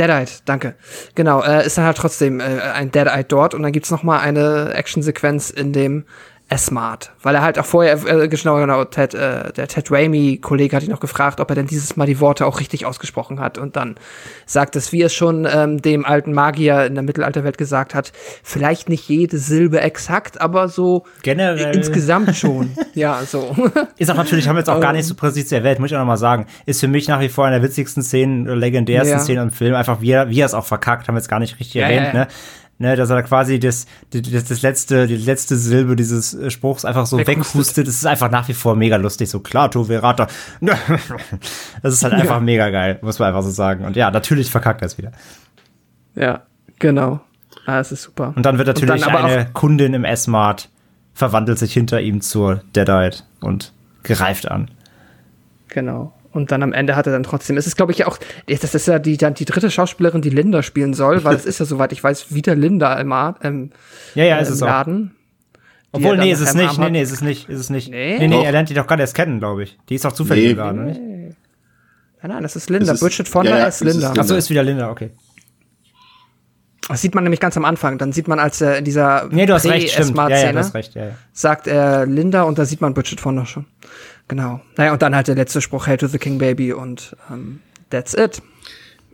Deadite, danke. Genau, äh, ist dann halt trotzdem äh, ein Deadite dort und dann gibt's noch mal eine Actionsequenz in dem S-Mart, weil er halt auch vorher, äh, genau, genau, Ted, äh, der Ted Raimi-Kollege hat ihn noch gefragt, ob er denn dieses Mal die Worte auch richtig ausgesprochen hat und dann sagt es, wie es schon ähm, dem alten Magier in der Mittelalterwelt gesagt hat, vielleicht nicht jede Silbe exakt, aber so Generell. insgesamt schon. ja, so. Ist auch natürlich, haben wir jetzt auch gar Ähm. nicht so präzise erwähnt, muss ich auch noch mal sagen, ist für mich nach wie vor einer der witzigsten Szenen, oder legendärsten Ja. Szenen im Film, einfach wie er, wie er es auch verkackt, haben wir jetzt gar nicht richtig Ja, erwähnt, ja. ne? Ne, dass er quasi das, das, das letzte, die letzte Silbe dieses äh, Spruchs einfach so Weghustet. weghustet. Das ist einfach nach wie vor mega lustig. So, klar, tu Verata. Das ist halt einfach Ja. mega geil, muss man einfach so sagen. Und ja, natürlich verkackt er es wieder. ja, genau. Ah, es ist super. Und dann wird natürlich dann eine Kundin im S-Mart verwandelt sich hinter ihm zur Deadite und greift an. Genau. Und dann am Ende hat er dann trotzdem, es ist glaube ich ja auch, das ist ja die, dann die dritte Schauspielerin, die Linda spielen soll, weil es ist ja soweit ich weiß, wieder Linda im, im, Ja, ja, äh, ist im es auch. Laden. Obwohl, nee, ist es nicht. Nee, nee, ist es nicht. Ist es nicht. Nee? Nee, nee, er lernt die doch gerade erst kennen, glaube ich. Die ist doch zufällig Nee. im Laden, oder nicht? Nein, nein, das ist Linda. ist- Bridget Fonda ja, ja, ist es ist Linda. Linda. Ach so, ist wieder Linda, okay. Das sieht man nämlich ganz am Anfang. Dann sieht man, als er in dieser Nee, du hast recht, stimmt. Ja, ja, du hast recht, ja, ja. sagt er Linda und da sieht man Bridget Fonda schon. Genau. Naja, und dann halt der letzte Spruch, Hail to the King Baby und ähm, that's it.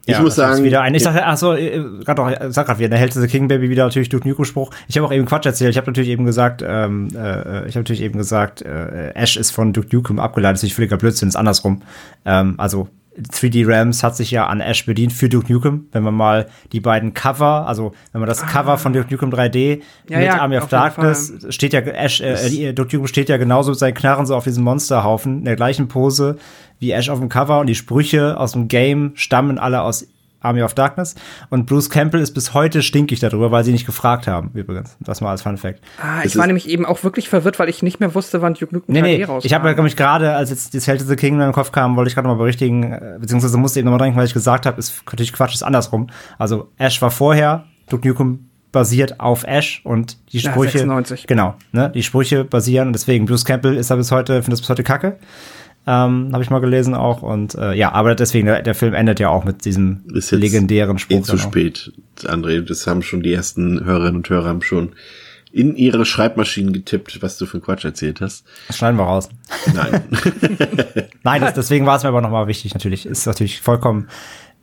Ich Ja, muss sagen, wieder ein, ich sag, ach so, äh, gerade auch, äh, sag grad wieder, der Held the King Baby wieder natürlich Duke Nukem Spruch. Ich habe auch eben Quatsch erzählt. Ich habe natürlich eben gesagt, ähm, äh, ich habe natürlich eben gesagt, äh, Ash ist von Duke Nukem abgeleitet. Das ist nicht völliger Blödsinn, ist andersrum. Ähm, also 3D Rams hat sich ja an Ash bedient für Duke Nukem. Wenn man mal die beiden Cover, also wenn man das Cover von Duke Nukem 3D Ah. Ja, mit ja, Army of Darkness steht ja Ash, äh, äh, Duke Nukem steht ja genauso mit seinen Knarren so auf diesem Monsterhaufen in der gleichen Pose wie Ash auf dem Cover und die Sprüche aus dem Game stammen alle aus Army of Darkness und Bruce Campbell ist bis heute stinkig darüber, weil sie nicht gefragt haben, übrigens. Das mal als Fun Fact. Ah, ich war ist- nämlich eben auch wirklich verwirrt, weil ich nicht mehr wusste, wann Duke Nukem Nee, 3D nee, rauskam. ich habe ja mich gerade, als jetzt die of the King in meinem Kopf kam, wollte ich gerade mal berichtigen, äh, beziehungsweise musste eben nochmal denken, weil ich gesagt habe, ist natürlich Quatsch, ist andersrum. Also Ash war vorher, Duke Nukem basiert auf Ash und die Ja, Sprüche. 96. Genau, ne? Die Sprüche basieren und deswegen Bruce Campbell ist da bis heute, findet das bis heute kacke. Ähm, habe ich mal gelesen auch und äh, ja, aber deswegen, der, der Film endet ja auch mit diesem ist jetzt legendären Spruch. eh zu spät, André. Das haben schon die ersten Hörerinnen und Hörer haben schon in ihre Schreibmaschinen getippt, was du für Quatsch erzählt hast. Das schneiden wir raus. Nein. Nein, das, deswegen war es mir aber nochmal wichtig, natürlich. Ist natürlich vollkommen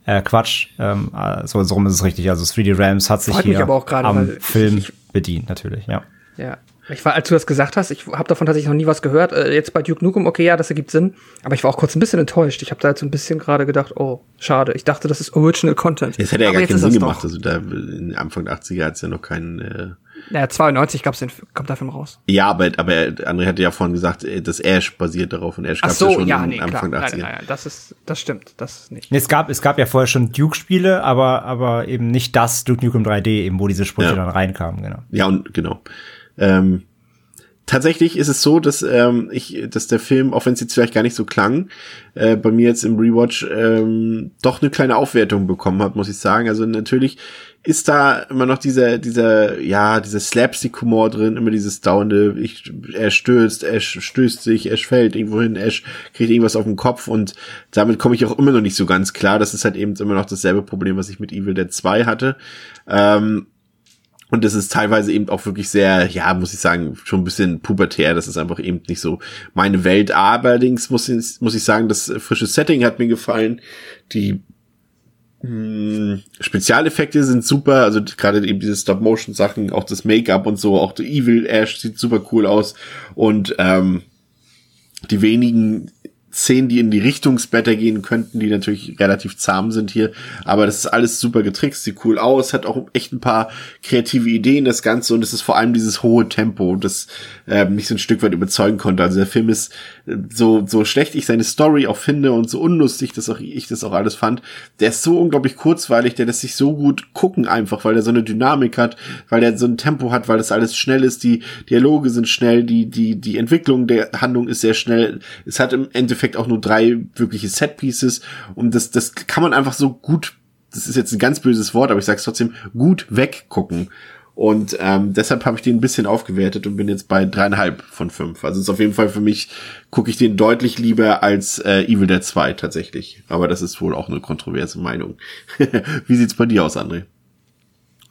äh, Quatsch. Ähm, äh, so, so rum ist es richtig. Also 3D Rams hat sich Freut hier aber auch gerade, am weil ich- Film ich- bedient, natürlich, ja. Ja. Ich war, als du das gesagt hast, ich habe davon tatsächlich noch nie was gehört. Äh, jetzt bei Duke Nukem, okay, ja, das ergibt Sinn. Aber ich war auch kurz ein bisschen enttäuscht. Ich habe da jetzt so ein bisschen gerade gedacht, oh, schade. Ich dachte, das ist Original Content. Es hätte ja Aber gar jetzt keinen Sinn gemacht. Doch. Also da in Anfang der 80er hat es ja noch keinen. Äh Naja, 92 gab's den, kommt der Film raus. ja, aber, aber André hatte ja vorhin gesagt, äh, dass Ash basiert darauf und Ash gab's so, ja schon ja, nee, klar. Anfang der Nein, 80er. nein, nein, das ist, das stimmt, das ist nicht. Nee, Es gab, es gab ja vorher schon Duke-Spiele, aber, aber eben nicht das Duke Nukem 3D, eben wo diese Sprüche Ja. dann reinkamen, genau. Ja, und genau. Ähm, tatsächlich ist es so, dass ähm, ich, dass der Film, auch wenn es jetzt vielleicht gar nicht so klang, äh, bei mir jetzt im Rewatch ähm, doch eine kleine Aufwertung bekommen hat, muss ich sagen. Also natürlich ist da immer noch dieser, dieser, ja, dieser Slapstick-Humor drin, immer dieses dauernde, ich, er stürzt, er stößt sich, er fällt irgendwo hin, er kriegt irgendwas auf den Kopf und damit komme ich auch immer noch nicht so ganz klar. Das ist halt eben immer noch dasselbe Problem, was ich mit Evil Dead 2 hatte. Ähm, und das ist teilweise eben auch wirklich sehr, ja, muss ich sagen, schon ein bisschen pubertär. Das ist einfach eben nicht so meine Welt. Allerdings muss ich, muss ich sagen, das frische Setting hat mir gefallen. Die mh, Spezialeffekte sind super. Also gerade eben diese Stop-Motion-Sachen, auch das Make-up und so. Auch der Evil Ash sieht super cool aus. Und ähm, die wenigen Szenen, die in die Richtung Splatter gehen könnten, die natürlich relativ zahm sind hier. Aber das ist alles super getrickst, sieht cool aus, hat auch echt ein paar kreative Ideen, das Ganze. Und es ist vor allem dieses hohe Tempo, das ähm, mich so ein Stück weit überzeugen konnte. Also der Film ist äh, so, so schlecht ich seine Story auch finde und so unlustig, dass auch ich das auch alles fand. Der ist so unglaublich kurzweilig, der lässt sich so gut gucken einfach, weil der so eine Dynamik hat, weil der so ein Tempo hat, weil das alles schnell ist, die Dialoge sind schnell, die, die, die Entwicklung der Handlung ist sehr schnell. Es hat im Endeffekt auch nur drei wirkliche Set-Pieces und das, das kann man einfach so gut, das ist jetzt ein ganz böses Wort, aber ich sag's trotzdem, gut weggucken. Und ähm, deshalb habe ich den ein bisschen aufgewertet und bin jetzt bei dreieinhalb von fünf. Also ist auf jeden Fall für mich, gucke ich den deutlich lieber als äh, Evil Dead 2 tatsächlich. Aber das ist wohl auch eine kontroverse Meinung. Wie sieht's bei dir aus, André?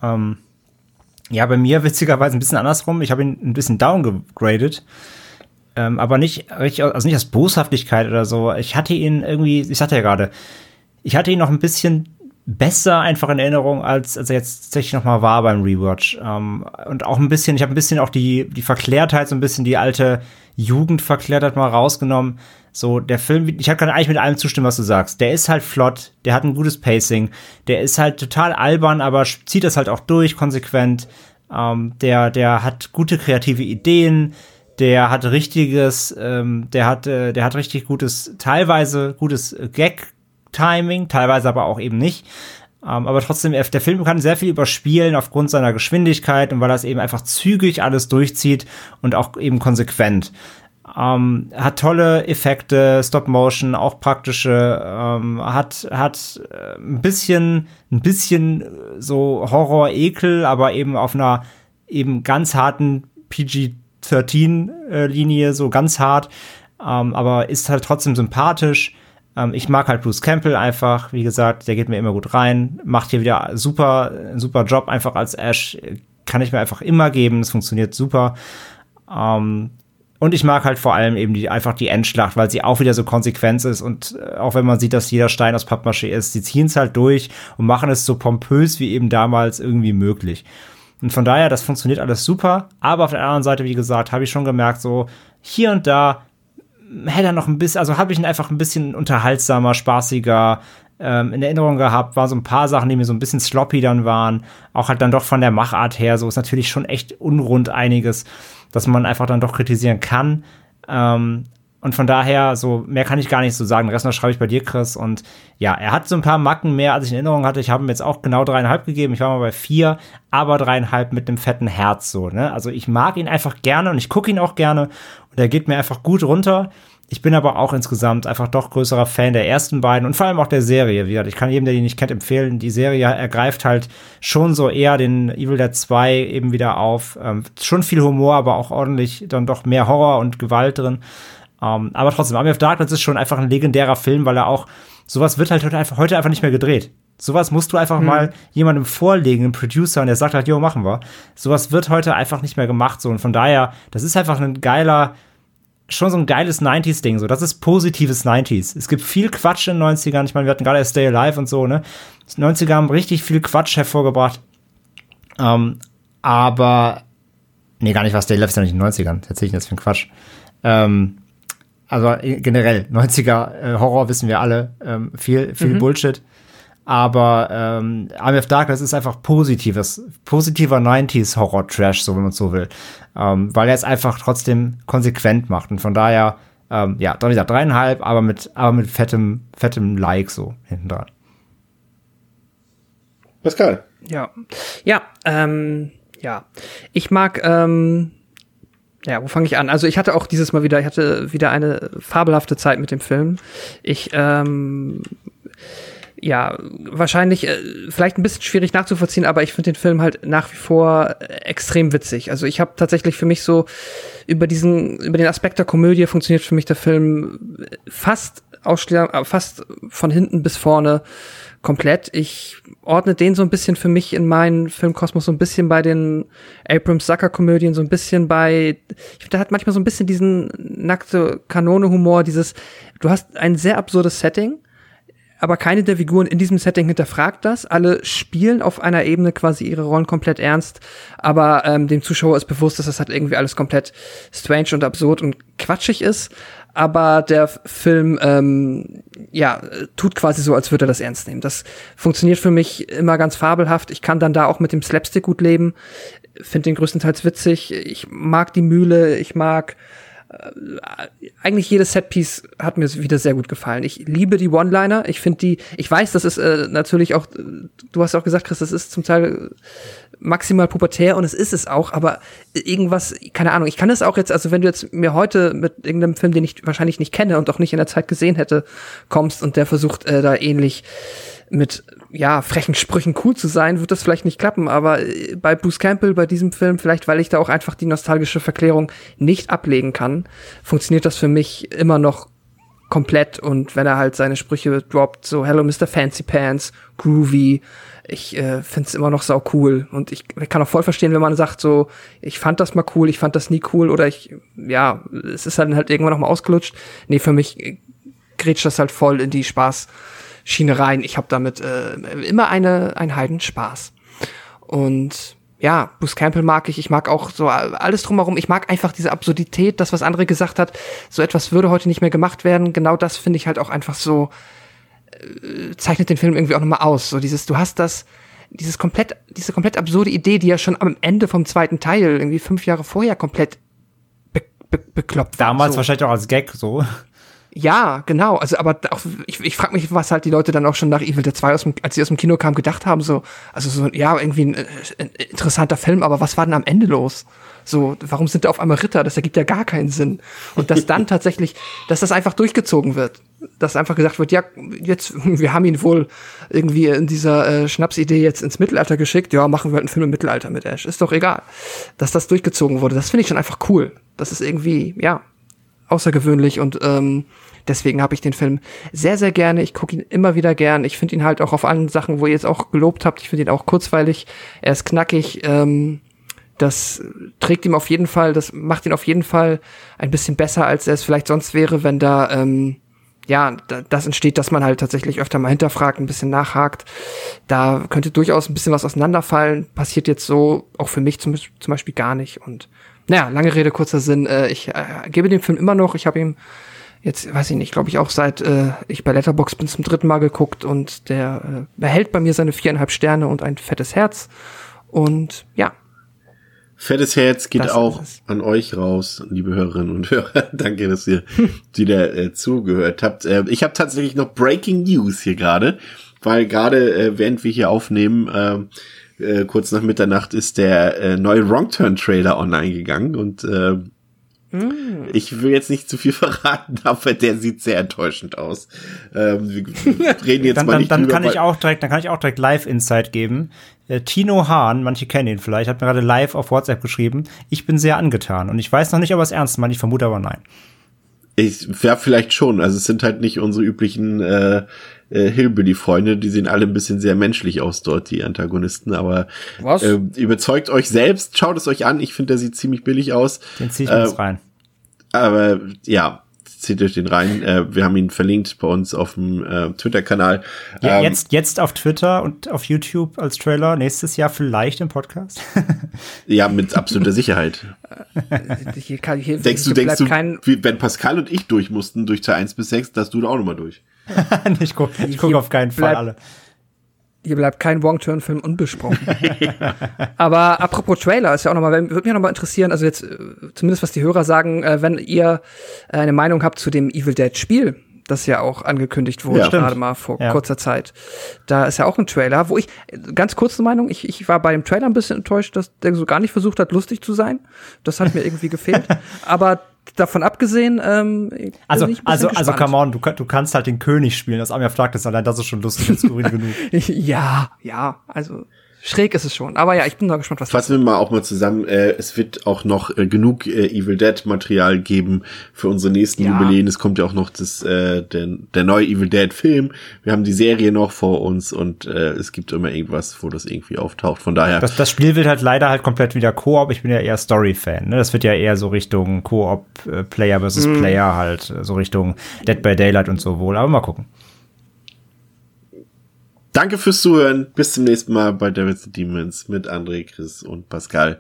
Ähm, ja, bei mir witzigerweise ein bisschen andersrum. Ich habe ihn ein bisschen downgegradet. Ähm, aber nicht also nicht aus Boshaftigkeit oder so. Ich hatte ihn irgendwie, ich sagte ja gerade, ich hatte ihn noch ein bisschen besser einfach in Erinnerung, als, als er jetzt tatsächlich noch mal war beim Rewatch. Ähm, und auch ein bisschen, ich habe ein bisschen auch die, die Verklärtheit, so ein bisschen die alte Jugendverklärtheit mal rausgenommen. So, der Film, ich kann eigentlich mit allem zustimmen, was du sagst. Der ist halt flott, der hat ein gutes Pacing, der ist halt total albern, aber zieht das halt auch durch, konsequent. Ähm, der, der hat gute kreative Ideen, der hat richtiges, ähm, der hat, äh, der hat richtig gutes, teilweise gutes Gag-Timing, teilweise aber auch eben nicht. Ähm, aber trotzdem, der Film kann sehr viel überspielen aufgrund seiner Geschwindigkeit und weil das eben einfach zügig alles durchzieht und auch eben konsequent. Ähm, hat tolle Effekte, Stop Motion, auch praktische, ähm, hat hat äh, ein bisschen ein bisschen so Horror Ekel, aber eben auf einer eben ganz harten PG-13 äh, so ganz hart, aber ist halt trotzdem sympathisch. Ähm, ich mag halt Bruce Campbell einfach, wie gesagt, der geht mir immer gut rein, macht hier wieder super, super Job einfach als Ash, kann ich mir einfach immer geben, es funktioniert super. Ähm, und ich mag halt vor allem eben die, einfach die Endschlacht, weil sie auch wieder so konsequent ist. Und äh, auch wenn man sieht, dass jeder Stein aus Pappmaché ist, sie ziehen es halt durch und machen es so pompös wie eben damals irgendwie möglich. Und von daher, das funktioniert alles super, aber auf der anderen Seite, wie gesagt, habe ich schon gemerkt, so hier und da hätte er noch ein bisschen, also habe ich ihn einfach ein bisschen unterhaltsamer, spaßiger ähm, in Erinnerung gehabt. War so ein paar Sachen, die mir so ein bisschen sloppy dann waren. Auch halt dann doch von der Machart her, so ist natürlich schon echt unrund einiges, dass man einfach dann doch kritisieren kann. Ähm, und von daher, so mehr kann ich gar nicht so sagen. Den Rest noch schreibe ich bei dir, Chris. Und ja, er hat so ein paar Macken mehr, als ich in Erinnerung hatte. Ich habe ihm jetzt auch genau dreieinhalb gegeben. Ich war mal bei vier, aber dreieinhalb mit einem fetten Herz so. Ne? Also ich mag ihn einfach gerne und ich gucke ihn auch gerne. Und er geht mir einfach gut runter. Ich bin aber auch insgesamt einfach doch größerer Fan der ersten beiden und vor allem auch der Serie. Wie gesagt, ich kann jedem, der die nicht kennt, empfehlen. Die Serie ergreift halt schon so eher den Evil Dead 2 eben wieder auf. Ähm, schon viel Humor, aber auch ordentlich dann doch mehr Horror und Gewalt drin. Um, ähm, aber trotzdem, Army of Darkness ist schon einfach ein legendärer Film, weil er auch, sowas wird halt heute einfach, heute einfach nicht mehr gedreht. Sowas musst du einfach hm. mal jemandem vorlegen, einem Producer, und der sagt halt, jo, machen wir. Sowas wird heute einfach nicht mehr gemacht, so. Und von daher, das ist einfach ein geiler, schon so ein geiles 90s-Ding, so. Das ist positives 90s. Es gibt viel Quatsch in den 90ern. Ich meine, wir hatten gerade Stay Alive und so, ne? Die 90er haben richtig viel Quatsch hervorgebracht. Um, ähm, aber, nee, gar nicht was Stay Alive ist ja nicht in den 90ern. Das erzähl ich jetzt für einen Quatsch. Ähm, also äh, generell, 90er äh, Horror wissen wir alle, ähm, viel, viel mhm. Bullshit. Aber ähm, Army of Darkness ist einfach positives, positiver 90s Horror-Trash, so wenn man so will. Ähm, weil er es einfach trotzdem konsequent macht. Und von daher, ähm, ja, doch nicht dreieinhalb, aber mit, aber mit fettem, fettem Like so hinten dran. Pascal. Ja. Ja, ähm, ja. Ich mag, ähm, ja, wo fange ich an? Also ich hatte auch dieses Mal wieder, ich hatte wieder eine fabelhafte Zeit mit dem Film. Ich, ähm, ja, wahrscheinlich, äh, vielleicht ein bisschen schwierig nachzuvollziehen, aber ich finde den Film halt nach wie vor äh, extrem witzig. Also ich habe tatsächlich für mich so über diesen, über den Aspekt der Komödie funktioniert für mich der Film fast ausschließlich, äh, fast von hinten bis vorne komplett. Ich ordne den so ein bisschen für mich in meinen Filmkosmos so ein bisschen bei den Abrams Sucker Komödien, so ein bisschen bei, ich der hat manchmal so ein bisschen diesen nackte Kanone Humor, dieses, du hast ein sehr absurdes Setting, aber keine der Figuren in diesem Setting hinterfragt das. Alle spielen auf einer Ebene quasi ihre Rollen komplett ernst, aber ähm, dem Zuschauer ist bewusst, dass das halt irgendwie alles komplett strange und absurd und quatschig ist aber der Film ähm, ja tut quasi so, als würde er das ernst nehmen. Das funktioniert für mich immer ganz fabelhaft. Ich kann dann da auch mit dem Slapstick gut leben, finde den größtenteils witzig. Ich mag die Mühle, ich mag eigentlich jedes Setpiece hat mir wieder sehr gut gefallen. Ich liebe die One-Liner. Ich finde die, ich weiß, das ist äh, natürlich auch, du hast auch gesagt, Chris, das ist zum Teil maximal pubertär und es ist es auch, aber irgendwas, keine Ahnung, ich kann es auch jetzt, also wenn du jetzt mir heute mit irgendeinem Film, den ich wahrscheinlich nicht kenne und auch nicht in der Zeit gesehen hätte, kommst und der versucht äh, da ähnlich mit ja frechen Sprüchen cool zu sein, wird das vielleicht nicht klappen. Aber äh, bei Bruce Campbell, bei diesem Film, vielleicht weil ich da auch einfach die nostalgische Verklärung nicht ablegen kann, funktioniert das für mich immer noch komplett. Und wenn er halt seine Sprüche droppt, so Hello Mr. Fancy Pants, Groovy, ich äh, finde es immer noch sau cool. Und ich, ich kann auch voll verstehen, wenn man sagt, so, ich fand das mal cool, ich fand das nie cool oder ich, ja, es ist dann halt irgendwann noch mal ausgelutscht. Nee, für mich äh, grätscht das halt voll in die Spaß. Schiene rein. Ich habe damit äh, immer eine, einen Heiden Spaß. Und ja, Bruce Campbell mag ich. Ich mag auch so alles drumherum. Ich mag einfach diese Absurdität, das, was andere gesagt hat. So etwas würde heute nicht mehr gemacht werden. Genau das finde ich halt auch einfach so, äh, zeichnet den Film irgendwie auch nochmal aus. So dieses, du hast das, dieses komplett, diese komplett absurde Idee, die ja schon am Ende vom zweiten Teil, irgendwie fünf Jahre vorher komplett be be bekloppt Damals so. wahrscheinlich auch als Gag so. Ja, genau. Also, aber auch, ich, ich frage mich, was halt die Leute dann auch schon nach Evil Dead 2, aus dem, als sie aus dem Kino kamen, gedacht haben. So, also so, ja, irgendwie ein, ein interessanter Film, aber was war denn am Ende los? So, warum sind da auf einmal Ritter? Das ergibt ja gar keinen Sinn. Und dass dann tatsächlich, dass das einfach durchgezogen wird. Dass einfach gesagt wird, ja, jetzt, wir haben ihn wohl irgendwie in dieser äh, Schnapsidee jetzt ins Mittelalter geschickt. Ja, machen wir halt einen Film im Mittelalter mit Ash. Ist doch egal. Dass das durchgezogen wurde, das finde ich schon einfach cool. Das ist irgendwie, ja, außergewöhnlich und ähm, deswegen habe ich den Film sehr, sehr gerne. Ich gucke ihn immer wieder gern. Ich finde ihn halt auch auf allen Sachen, wo ihr jetzt auch gelobt habt, ich finde ihn auch kurzweilig. Er ist knackig. Ähm, das trägt ihm auf jeden Fall, das macht ihn auf jeden Fall ein bisschen besser, als er es vielleicht sonst wäre, wenn da ähm, ja, das entsteht, dass man halt tatsächlich öfter mal hinterfragt, ein bisschen nachhakt. Da könnte durchaus ein bisschen was auseinanderfallen. Passiert jetzt so auch für mich zum, zum Beispiel gar nicht. Und naja, lange Rede, kurzer Sinn. Äh, ich äh, gebe dem Film immer noch. Ich habe ihm jetzt, weiß ich nicht, glaube ich auch seit äh, ich bei Letterbox bin zum dritten Mal geguckt und der äh, behält bei mir seine viereinhalb Sterne und ein fettes Herz. Und ja, Fettes Herz geht auch an euch raus, liebe Hörerinnen und Hörer. Danke, dass ihr wieder äh, zugehört habt. Äh, ich habe tatsächlich noch Breaking News hier gerade, weil gerade äh, während wir hier aufnehmen, äh, äh, kurz nach Mitternacht ist der äh, neue Wrong Turn Trailer online gegangen und äh, Mm. Ich will jetzt nicht zu viel verraten, aber der sieht sehr enttäuschend aus. Ähm, wir reden jetzt dann, mal nicht dann, dann drüber, kann ich auch direkt, dann kann ich auch direkt Live Insight geben. Äh, Tino Hahn, manche kennen ihn vielleicht, hat mir gerade live auf WhatsApp geschrieben. Ich bin sehr angetan und ich weiß noch nicht, ob er es ernst meint. Ich vermute aber nein. Ich ja vielleicht schon. Also es sind halt nicht unsere üblichen äh, äh, Hillbilly-Freunde, die sehen alle ein bisschen sehr menschlich aus dort, die Antagonisten, aber Was? Äh, überzeugt euch selbst, schaut es euch an. Ich finde, der sieht ziemlich billig aus. Den zieh ich äh, jetzt rein. Aber ja, zieht euch den rein. Äh, wir haben ihn verlinkt bei uns auf dem äh, Twitter-Kanal. Ja, ähm, jetzt, jetzt auf Twitter und auf YouTube als Trailer, nächstes Jahr vielleicht im Podcast. ja, mit absoluter Sicherheit. hier kann, hier, denkst du, denkst du, wie, wenn Pascal und ich durch mussten, durch Teil 1 bis 6, dass du da auch nochmal durch? ich gucke guck auf keinen Fall alle. Hier bleibt kein Wong-Turn-Film unbesprochen. Aber apropos Trailer, ist ja auch nochmal, würde mich auch nochmal interessieren, also jetzt, äh, zumindest was die Hörer sagen, äh, wenn ihr eine Meinung habt zu dem Evil Dead Spiel, das ja auch angekündigt wurde, ja, gerade mal vor ja. kurzer Zeit. Da ist ja auch ein Trailer, wo ich, ganz kurze Meinung, ich, ich war bei dem Trailer ein bisschen enttäuscht, dass der so gar nicht versucht hat, lustig zu sein. Das hat mir irgendwie gefehlt. Aber davon abgesehen, ähm, also, also, also, come on, du, du kannst halt den König spielen, das Army of Darkness, allein das ist schon lustig und skurril genug. ja, ja, also, schräg ist es schon. Aber ja, ich bin da gespannt, was Fassen wir mal auch mal zusammen. Äh, es wird auch noch äh, genug äh, Evil Dead Material geben für unsere nächsten ja. Jubiläen. Es kommt ja auch noch das, äh, der, der neue Evil Dead Film. Wir haben die Serie noch vor uns und äh, es gibt immer irgendwas, wo das irgendwie auftaucht. Von daher. Das, das Spiel wird halt leider halt komplett wieder Koop. Ich bin ja eher Story-Fan. Ne? Das wird ja eher so Richtung Koop äh, Player versus mm. Player halt, so Richtung Dead by Daylight und so wohl. Aber mal gucken. Danke fürs Zuhören. Bis zum nächsten Mal bei Devils and Demons mit André, Chris und Pascal.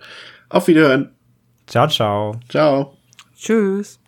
Auf Wiederhören. Ciao, ciao. Ciao. Tschüss.